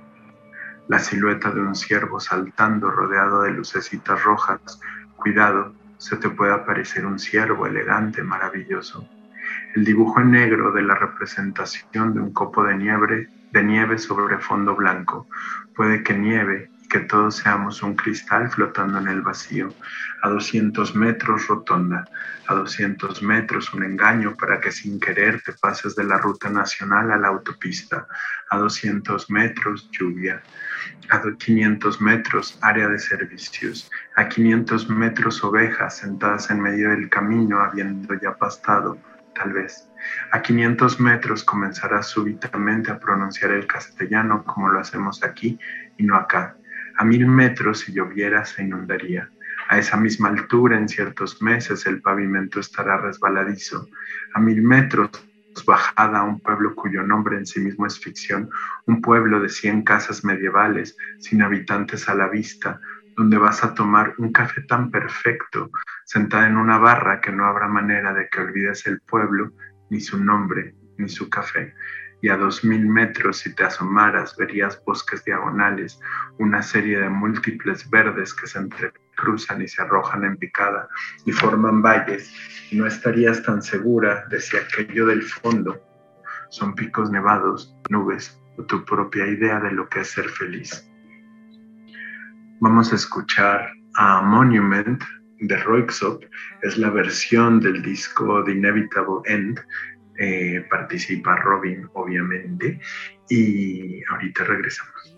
La silueta de un ciervo saltando rodeado de lucecitas rojas. Cuidado, se te puede aparecer un ciervo elegante, maravilloso. El dibujo en negro de la representación de un copo de nieve, de nieve sobre fondo blanco. Puede que nieve que todos seamos un cristal flotando en el vacío, a 200 metros rotonda, a 200 metros un engaño para que sin querer te pases de la ruta nacional a la autopista, a 200 metros lluvia, a 500 metros área de servicios, a 500 metros ovejas sentadas en medio del camino habiendo ya pastado, tal vez. A 500 metros comenzarás súbitamente a pronunciar el castellano como lo hacemos aquí y no acá a mil metros, si lloviera, se inundaría. A esa misma altura, en ciertos meses, el pavimento estará resbaladizo. A mil metros, bajada a un pueblo cuyo nombre en sí mismo es ficción, un pueblo de cien casas medievales, sin habitantes a la vista, donde vas a tomar un café tan perfecto, sentada en una barra que no habrá manera de que olvides el pueblo, ni su nombre, ni su café y a dos mil metros si te asomaras verías bosques diagonales, una serie de múltiples verdes que se entrecruzan y se arrojan en picada y forman valles, y no estarías tan segura de si aquello del fondo son picos nevados, nubes o tu propia idea de lo que es ser feliz. Vamos a escuchar a Monument de Roixop, es la versión del disco The Inevitable End eh, participa Robin, obviamente, y ahorita regresamos.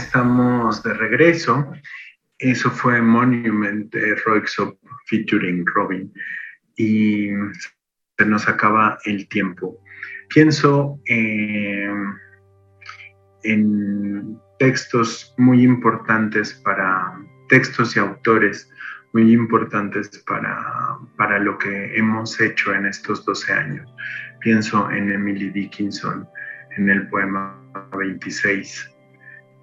Estamos de regreso. Eso fue Monument de Roixop featuring Robin. Y se nos acaba el tiempo. Pienso eh, en textos muy importantes para textos y autores muy importantes para, para lo que hemos hecho en estos 12 años. Pienso en Emily Dickinson, en el poema 26.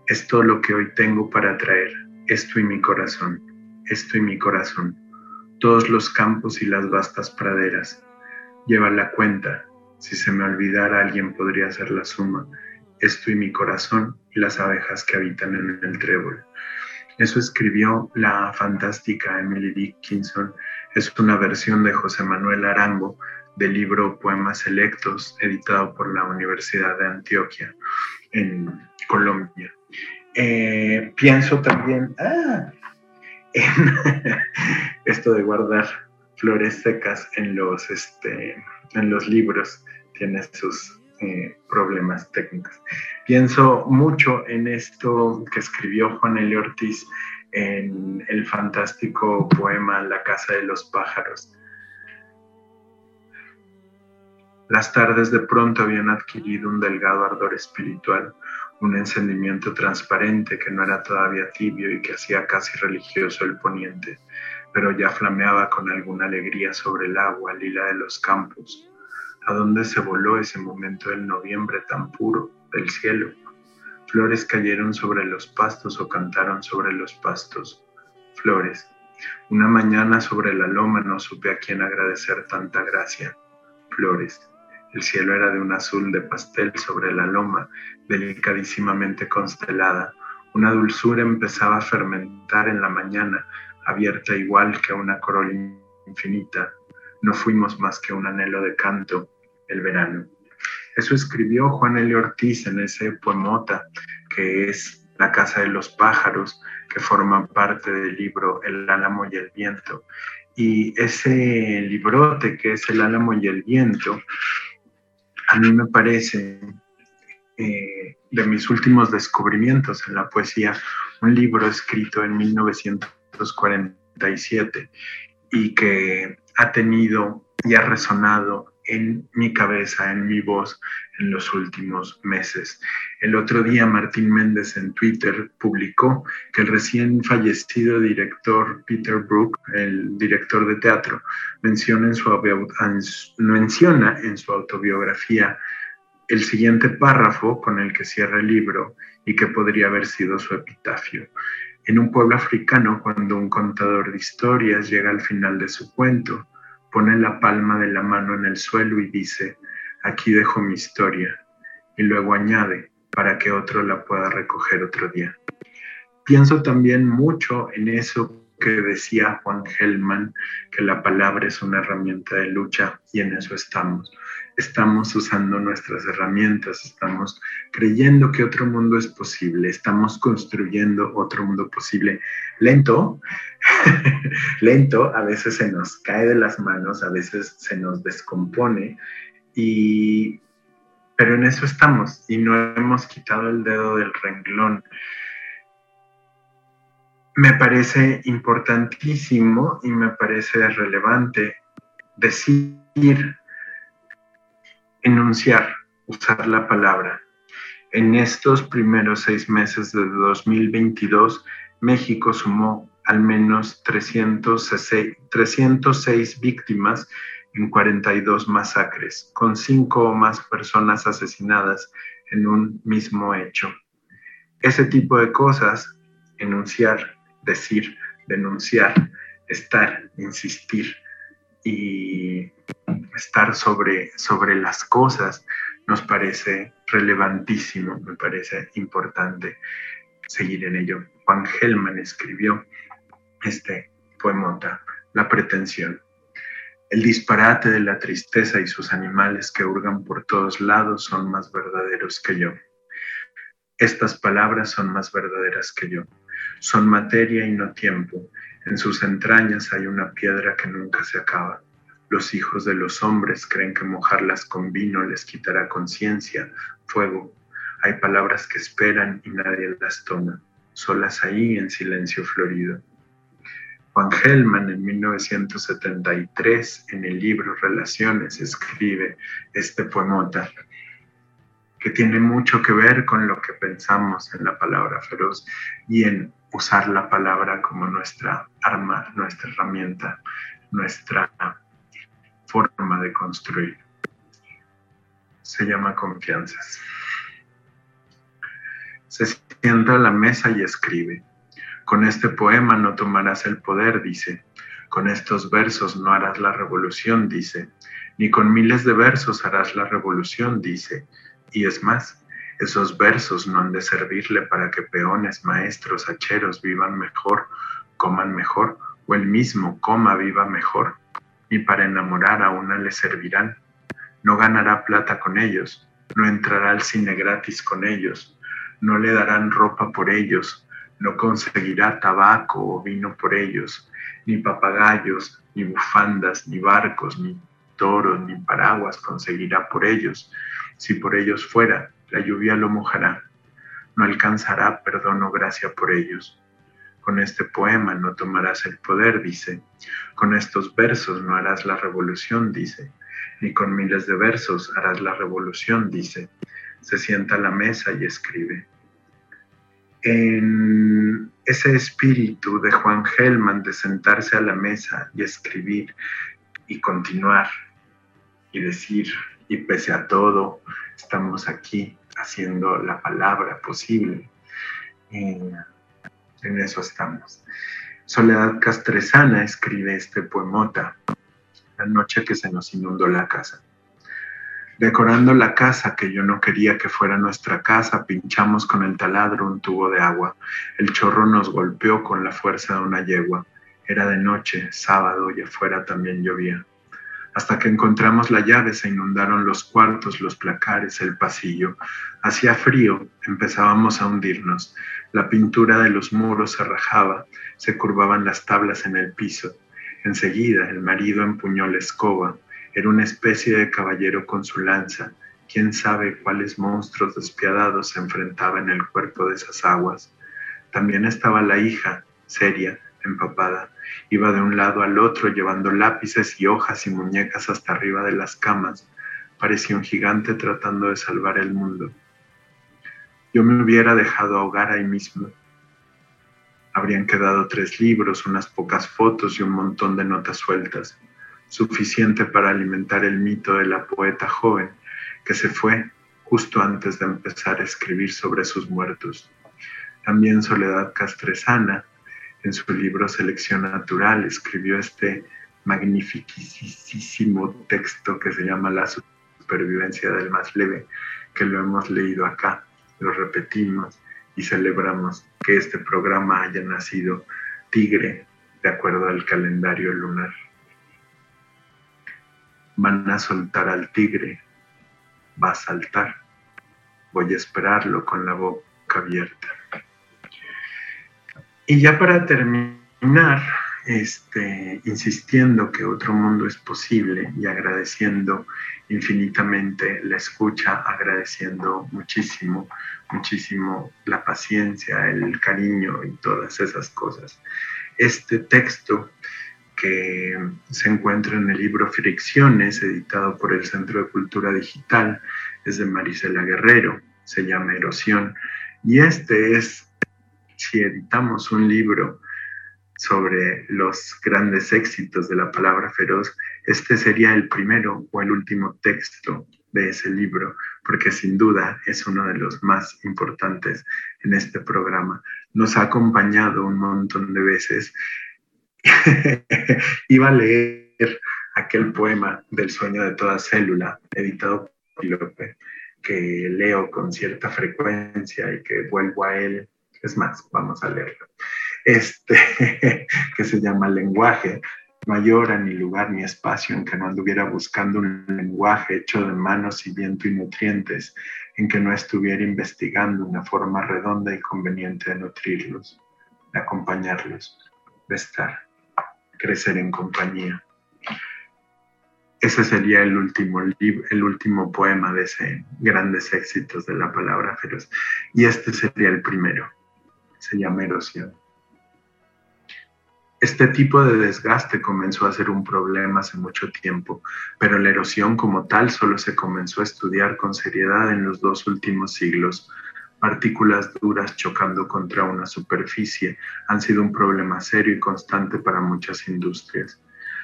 Es lo que hoy tengo para traer, esto y mi corazón, esto y mi corazón, todos los campos y las vastas praderas. Lleva la cuenta, si se me olvidara alguien podría hacer la suma, esto y mi corazón y las abejas que habitan en el trébol. Eso escribió la fantástica Emily Dickinson. Es una versión de José Manuel Arango del libro Poemas Selectos, editado por la Universidad de Antioquia en Colombia. Eh, pienso también ah, en [LAUGHS] esto de guardar flores secas en los, este, en los libros, tiene sus eh, problemas técnicos. Pienso mucho en esto que escribió Juan L. Ortiz en el fantástico poema La Casa de los Pájaros. Las tardes de pronto habían adquirido un delgado ardor espiritual, un encendimiento transparente que no era todavía tibio y que hacía casi religioso el poniente, pero ya flameaba con alguna alegría sobre el agua lila de los campos, ¿A dónde se voló ese momento del noviembre tan puro del cielo? Flores cayeron sobre los pastos o cantaron sobre los pastos. Flores. Una mañana sobre la loma no supe a quién agradecer tanta gracia. Flores. El cielo era de un azul de pastel sobre la loma, delicadísimamente constelada. Una dulzura empezaba a fermentar en la mañana, abierta igual que una corola infinita. No fuimos más que un anhelo de canto, el verano. Eso escribió Juan L. Ortiz en ese poemota que es La Casa de los Pájaros, que forma parte del libro El Álamo y el Viento. Y ese librote que es El Álamo y el Viento, a mí me parece eh, de mis últimos descubrimientos en la poesía, un libro escrito en 1947 y que ha tenido y ha resonado en mi cabeza, en mi voz en los últimos meses. El otro día Martín Méndez en Twitter publicó que el recién fallecido director Peter Brook, el director de teatro, menciona en su, menciona en su autobiografía el siguiente párrafo con el que cierra el libro y que podría haber sido su epitafio. En un pueblo africano, cuando un contador de historias llega al final de su cuento, pone la palma de la mano en el suelo y dice, aquí dejo mi historia, y luego añade, para que otro la pueda recoger otro día. Pienso también mucho en eso que decía Juan Gelman, que la palabra es una herramienta de lucha y en eso estamos. Estamos usando nuestras herramientas, estamos creyendo que otro mundo es posible, estamos construyendo otro mundo posible. Lento, [LAUGHS] lento, a veces se nos cae de las manos, a veces se nos descompone, y, pero en eso estamos y no hemos quitado el dedo del renglón me parece importantísimo y me parece relevante decir, enunciar, usar la palabra. En estos primeros seis meses de 2022, México sumó al menos 306, 306 víctimas en 42 masacres, con cinco o más personas asesinadas en un mismo hecho. Ese tipo de cosas, enunciar, decir, denunciar, estar, insistir y estar sobre, sobre las cosas nos parece relevantísimo, me parece importante seguir en ello. Juan Gelman escribió este poemota, La pretensión. El disparate de la tristeza y sus animales que hurgan por todos lados son más verdaderos que yo. Estas palabras son más verdaderas que yo. Son materia y no tiempo. En sus entrañas hay una piedra que nunca se acaba. Los hijos de los hombres creen que mojarlas con vino les quitará conciencia, fuego. Hay palabras que esperan y nadie las toma, solas ahí en silencio florido. Juan Gelman en 1973 en el libro Relaciones escribe este poemota que tiene mucho que ver con lo que pensamos en la palabra feroz y en usar la palabra como nuestra arma, nuestra herramienta, nuestra forma de construir. Se llama confianzas. Se sienta a la mesa y escribe. Con este poema no tomarás el poder, dice. Con estos versos no harás la revolución, dice. Ni con miles de versos harás la revolución, dice. Y es más, esos versos no han de servirle para que peones, maestros, hacheros vivan mejor, coman mejor, o el mismo coma, viva mejor, ni para enamorar a una le servirán. No ganará plata con ellos, no entrará al cine gratis con ellos, no le darán ropa por ellos, no conseguirá tabaco o vino por ellos, ni papagayos, ni bufandas, ni barcos, ni toros, ni paraguas conseguirá por ellos. Si por ellos fuera, la lluvia lo mojará. No alcanzará perdón o gracia por ellos. Con este poema no tomarás el poder, dice. Con estos versos no harás la revolución, dice. Ni con miles de versos harás la revolución, dice. Se sienta a la mesa y escribe en ese espíritu de Juan Gelman de sentarse a la mesa y escribir y continuar y decir, y pese a todo, estamos aquí haciendo la palabra posible. En, en eso estamos. Soledad Castresana escribe este poemota, La noche que se nos inundó la casa. Decorando la casa que yo no quería que fuera nuestra casa, pinchamos con el taladro un tubo de agua. El chorro nos golpeó con la fuerza de una yegua. Era de noche, sábado, y afuera también llovía. Hasta que encontramos la llave se inundaron los cuartos, los placares, el pasillo. Hacía frío, empezábamos a hundirnos. La pintura de los muros se rajaba, se curvaban las tablas en el piso. Enseguida el marido empuñó la escoba, era una especie de caballero con su lanza. Quién sabe cuáles monstruos despiadados se enfrentaban en el cuerpo de esas aguas. También estaba la hija, seria, empapada. Iba de un lado al otro llevando lápices y hojas y muñecas hasta arriba de las camas. Parecía un gigante tratando de salvar el mundo. Yo me hubiera dejado ahogar ahí mismo. Habrían quedado tres libros, unas pocas fotos y un montón de notas sueltas suficiente para alimentar el mito de la poeta joven que se fue justo antes de empezar a escribir sobre sus muertos. También Soledad Castresana, en su libro Selección Natural, escribió este magnificísimo texto que se llama La supervivencia del más leve, que lo hemos leído acá, lo repetimos y celebramos que este programa haya nacido tigre de acuerdo al calendario lunar van a soltar al tigre, va a saltar. Voy a esperarlo con la boca abierta. Y ya para terminar, este, insistiendo que otro mundo es posible y agradeciendo infinitamente la escucha, agradeciendo muchísimo, muchísimo la paciencia, el cariño y todas esas cosas. Este texto que se encuentra en el libro Fricciones, editado por el Centro de Cultura Digital, es de Marisela Guerrero, se llama Erosión. Y este es, si editamos un libro sobre los grandes éxitos de la palabra feroz, este sería el primero o el último texto de ese libro, porque sin duda es uno de los más importantes en este programa. Nos ha acompañado un montón de veces [LAUGHS] iba a leer aquel poema del sueño de toda célula, editado por López, que leo con cierta frecuencia y que vuelvo a él. Es más, vamos a leerlo. Este, [LAUGHS] que se llama Lenguaje. No hay hora, ni lugar, ni espacio en que no anduviera buscando un lenguaje hecho de manos y viento y nutrientes, en que no estuviera investigando una forma redonda y conveniente de nutrirlos, de acompañarlos, de estar crecer en compañía. ese sería el último, el último poema de ese grandes éxitos de la palabra feroz. Y este sería el primero. Se llama erosión. Este tipo de desgaste comenzó a ser un problema hace mucho tiempo, pero la erosión como tal solo se comenzó a estudiar con seriedad en los dos últimos siglos. Partículas duras chocando contra una superficie han sido un problema serio y constante para muchas industrias.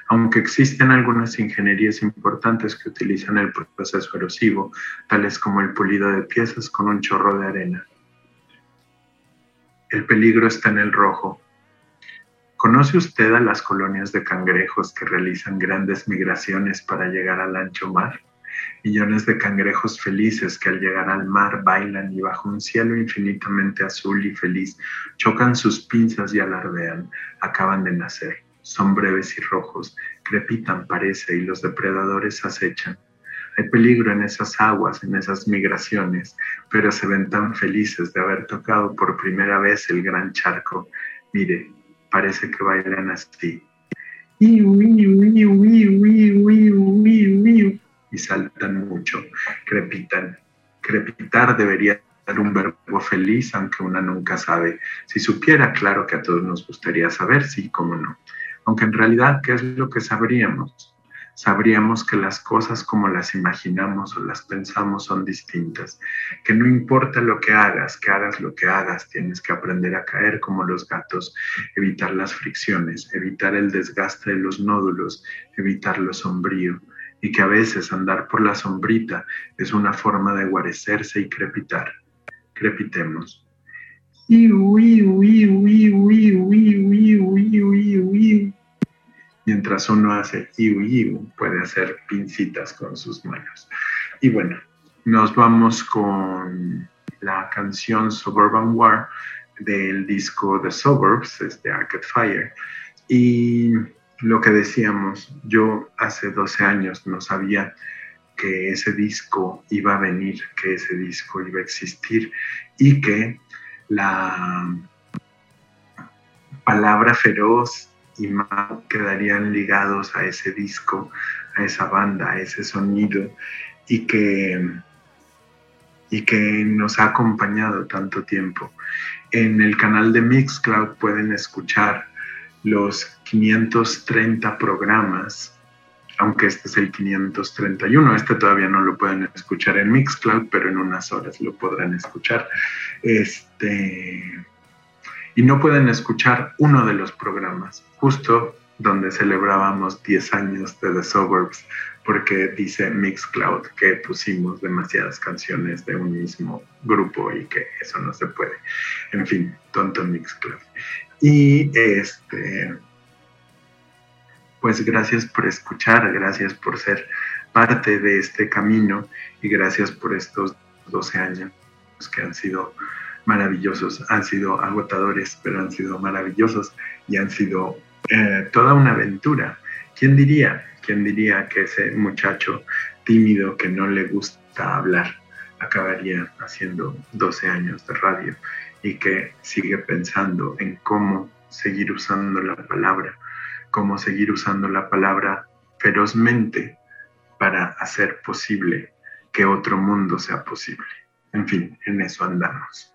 Aunque existen algunas ingenierías importantes que utilizan el proceso erosivo, tales como el pulido de piezas con un chorro de arena. El peligro está en el rojo, ¿Conoce usted a las colonias de cangrejos que realizan grandes migraciones para llegar al ancho mar? Millones de cangrejos felices que al llegar al mar bailan y bajo un cielo infinitamente azul y feliz chocan sus pinzas y alardean. Acaban de nacer. Son breves y rojos, crepitan parece y los depredadores acechan. Hay peligro en esas aguas, en esas migraciones, pero se ven tan felices de haber tocado por primera vez el gran charco. Mire, parece que bailan así. Y saltan mucho, crepitan. Crepitar debería ser un verbo feliz, aunque una nunca sabe. Si supiera, claro que a todos nos gustaría saber, sí, cómo no. Aunque en realidad, ¿qué es lo que sabríamos? Sabríamos que las cosas como las imaginamos o las pensamos son distintas, que no importa lo que hagas, que hagas lo que hagas, tienes que aprender a caer como los gatos, evitar las fricciones, evitar el desgaste de los nódulos, evitar lo sombrío, y que a veces andar por la sombrita es una forma de guarecerse y crepitar. Crepitemos mientras uno hace iu iu, puede hacer pincitas con sus manos. Y bueno, nos vamos con la canción Suburban War del disco The Suburbs, es de Arcade Fire. Y lo que decíamos, yo hace 12 años no sabía que ese disco iba a venir, que ese disco iba a existir y que la palabra feroz y más quedarían ligados a ese disco, a esa banda, a ese sonido y que, y que nos ha acompañado tanto tiempo. En el canal de Mixcloud pueden escuchar los 530 programas, aunque este es el 531, este todavía no lo pueden escuchar en Mixcloud, pero en unas horas lo podrán escuchar. Este, y no pueden escuchar uno de los programas, justo donde celebrábamos 10 años de The Suburbs, porque dice Mixcloud que pusimos demasiadas canciones de un mismo grupo y que eso no se puede. En fin, tonto Mixcloud. Y este, pues gracias por escuchar, gracias por ser parte de este camino y gracias por estos 12 años que han sido maravillosos, han sido agotadores, pero han sido maravillosos y han sido eh, toda una aventura. ¿Quién diría? ¿Quién diría que ese muchacho tímido que no le gusta hablar acabaría haciendo 12 años de radio y que sigue pensando en cómo seguir usando la palabra, cómo seguir usando la palabra ferozmente para hacer posible que otro mundo sea posible? En fin, en eso andamos.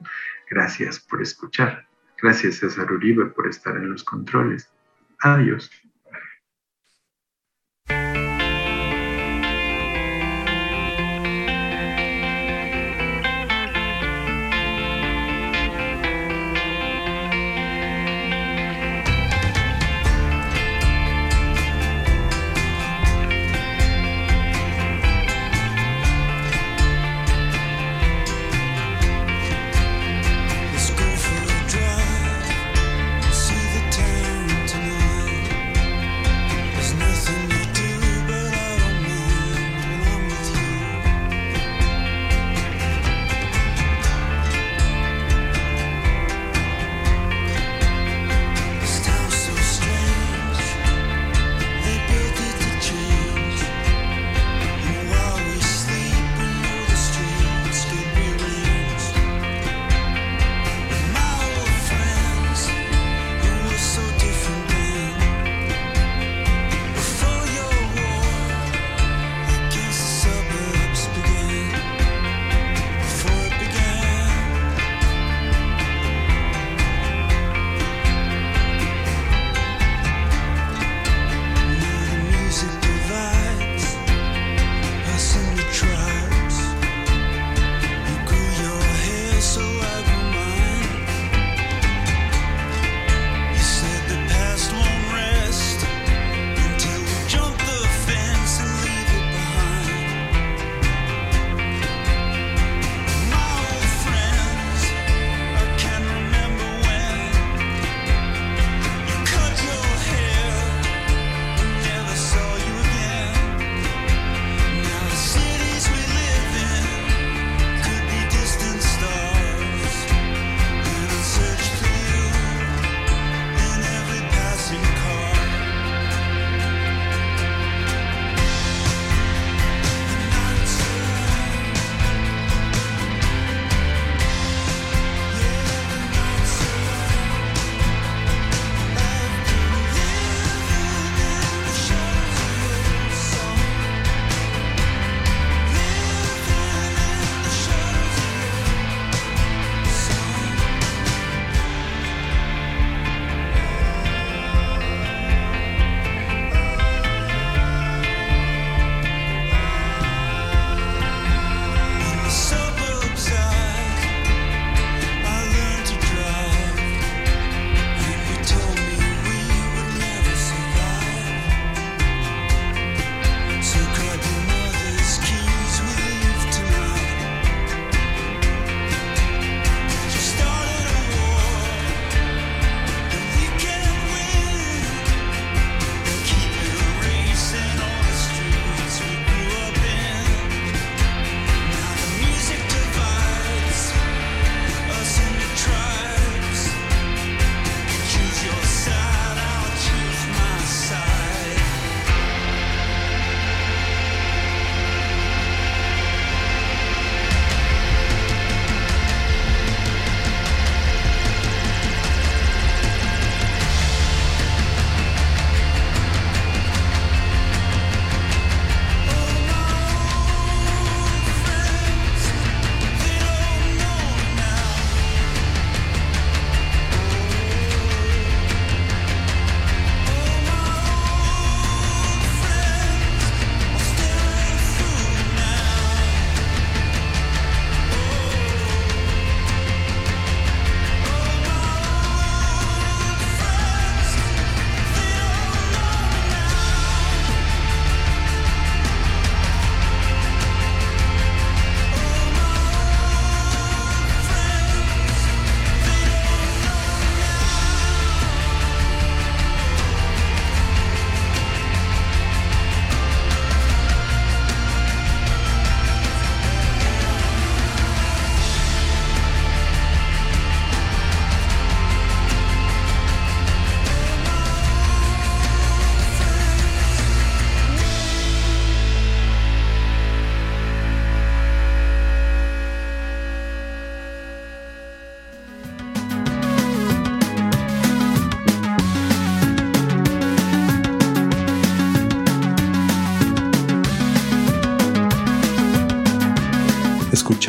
Gracias por escuchar. Gracias César Uribe por estar en los controles. Adiós.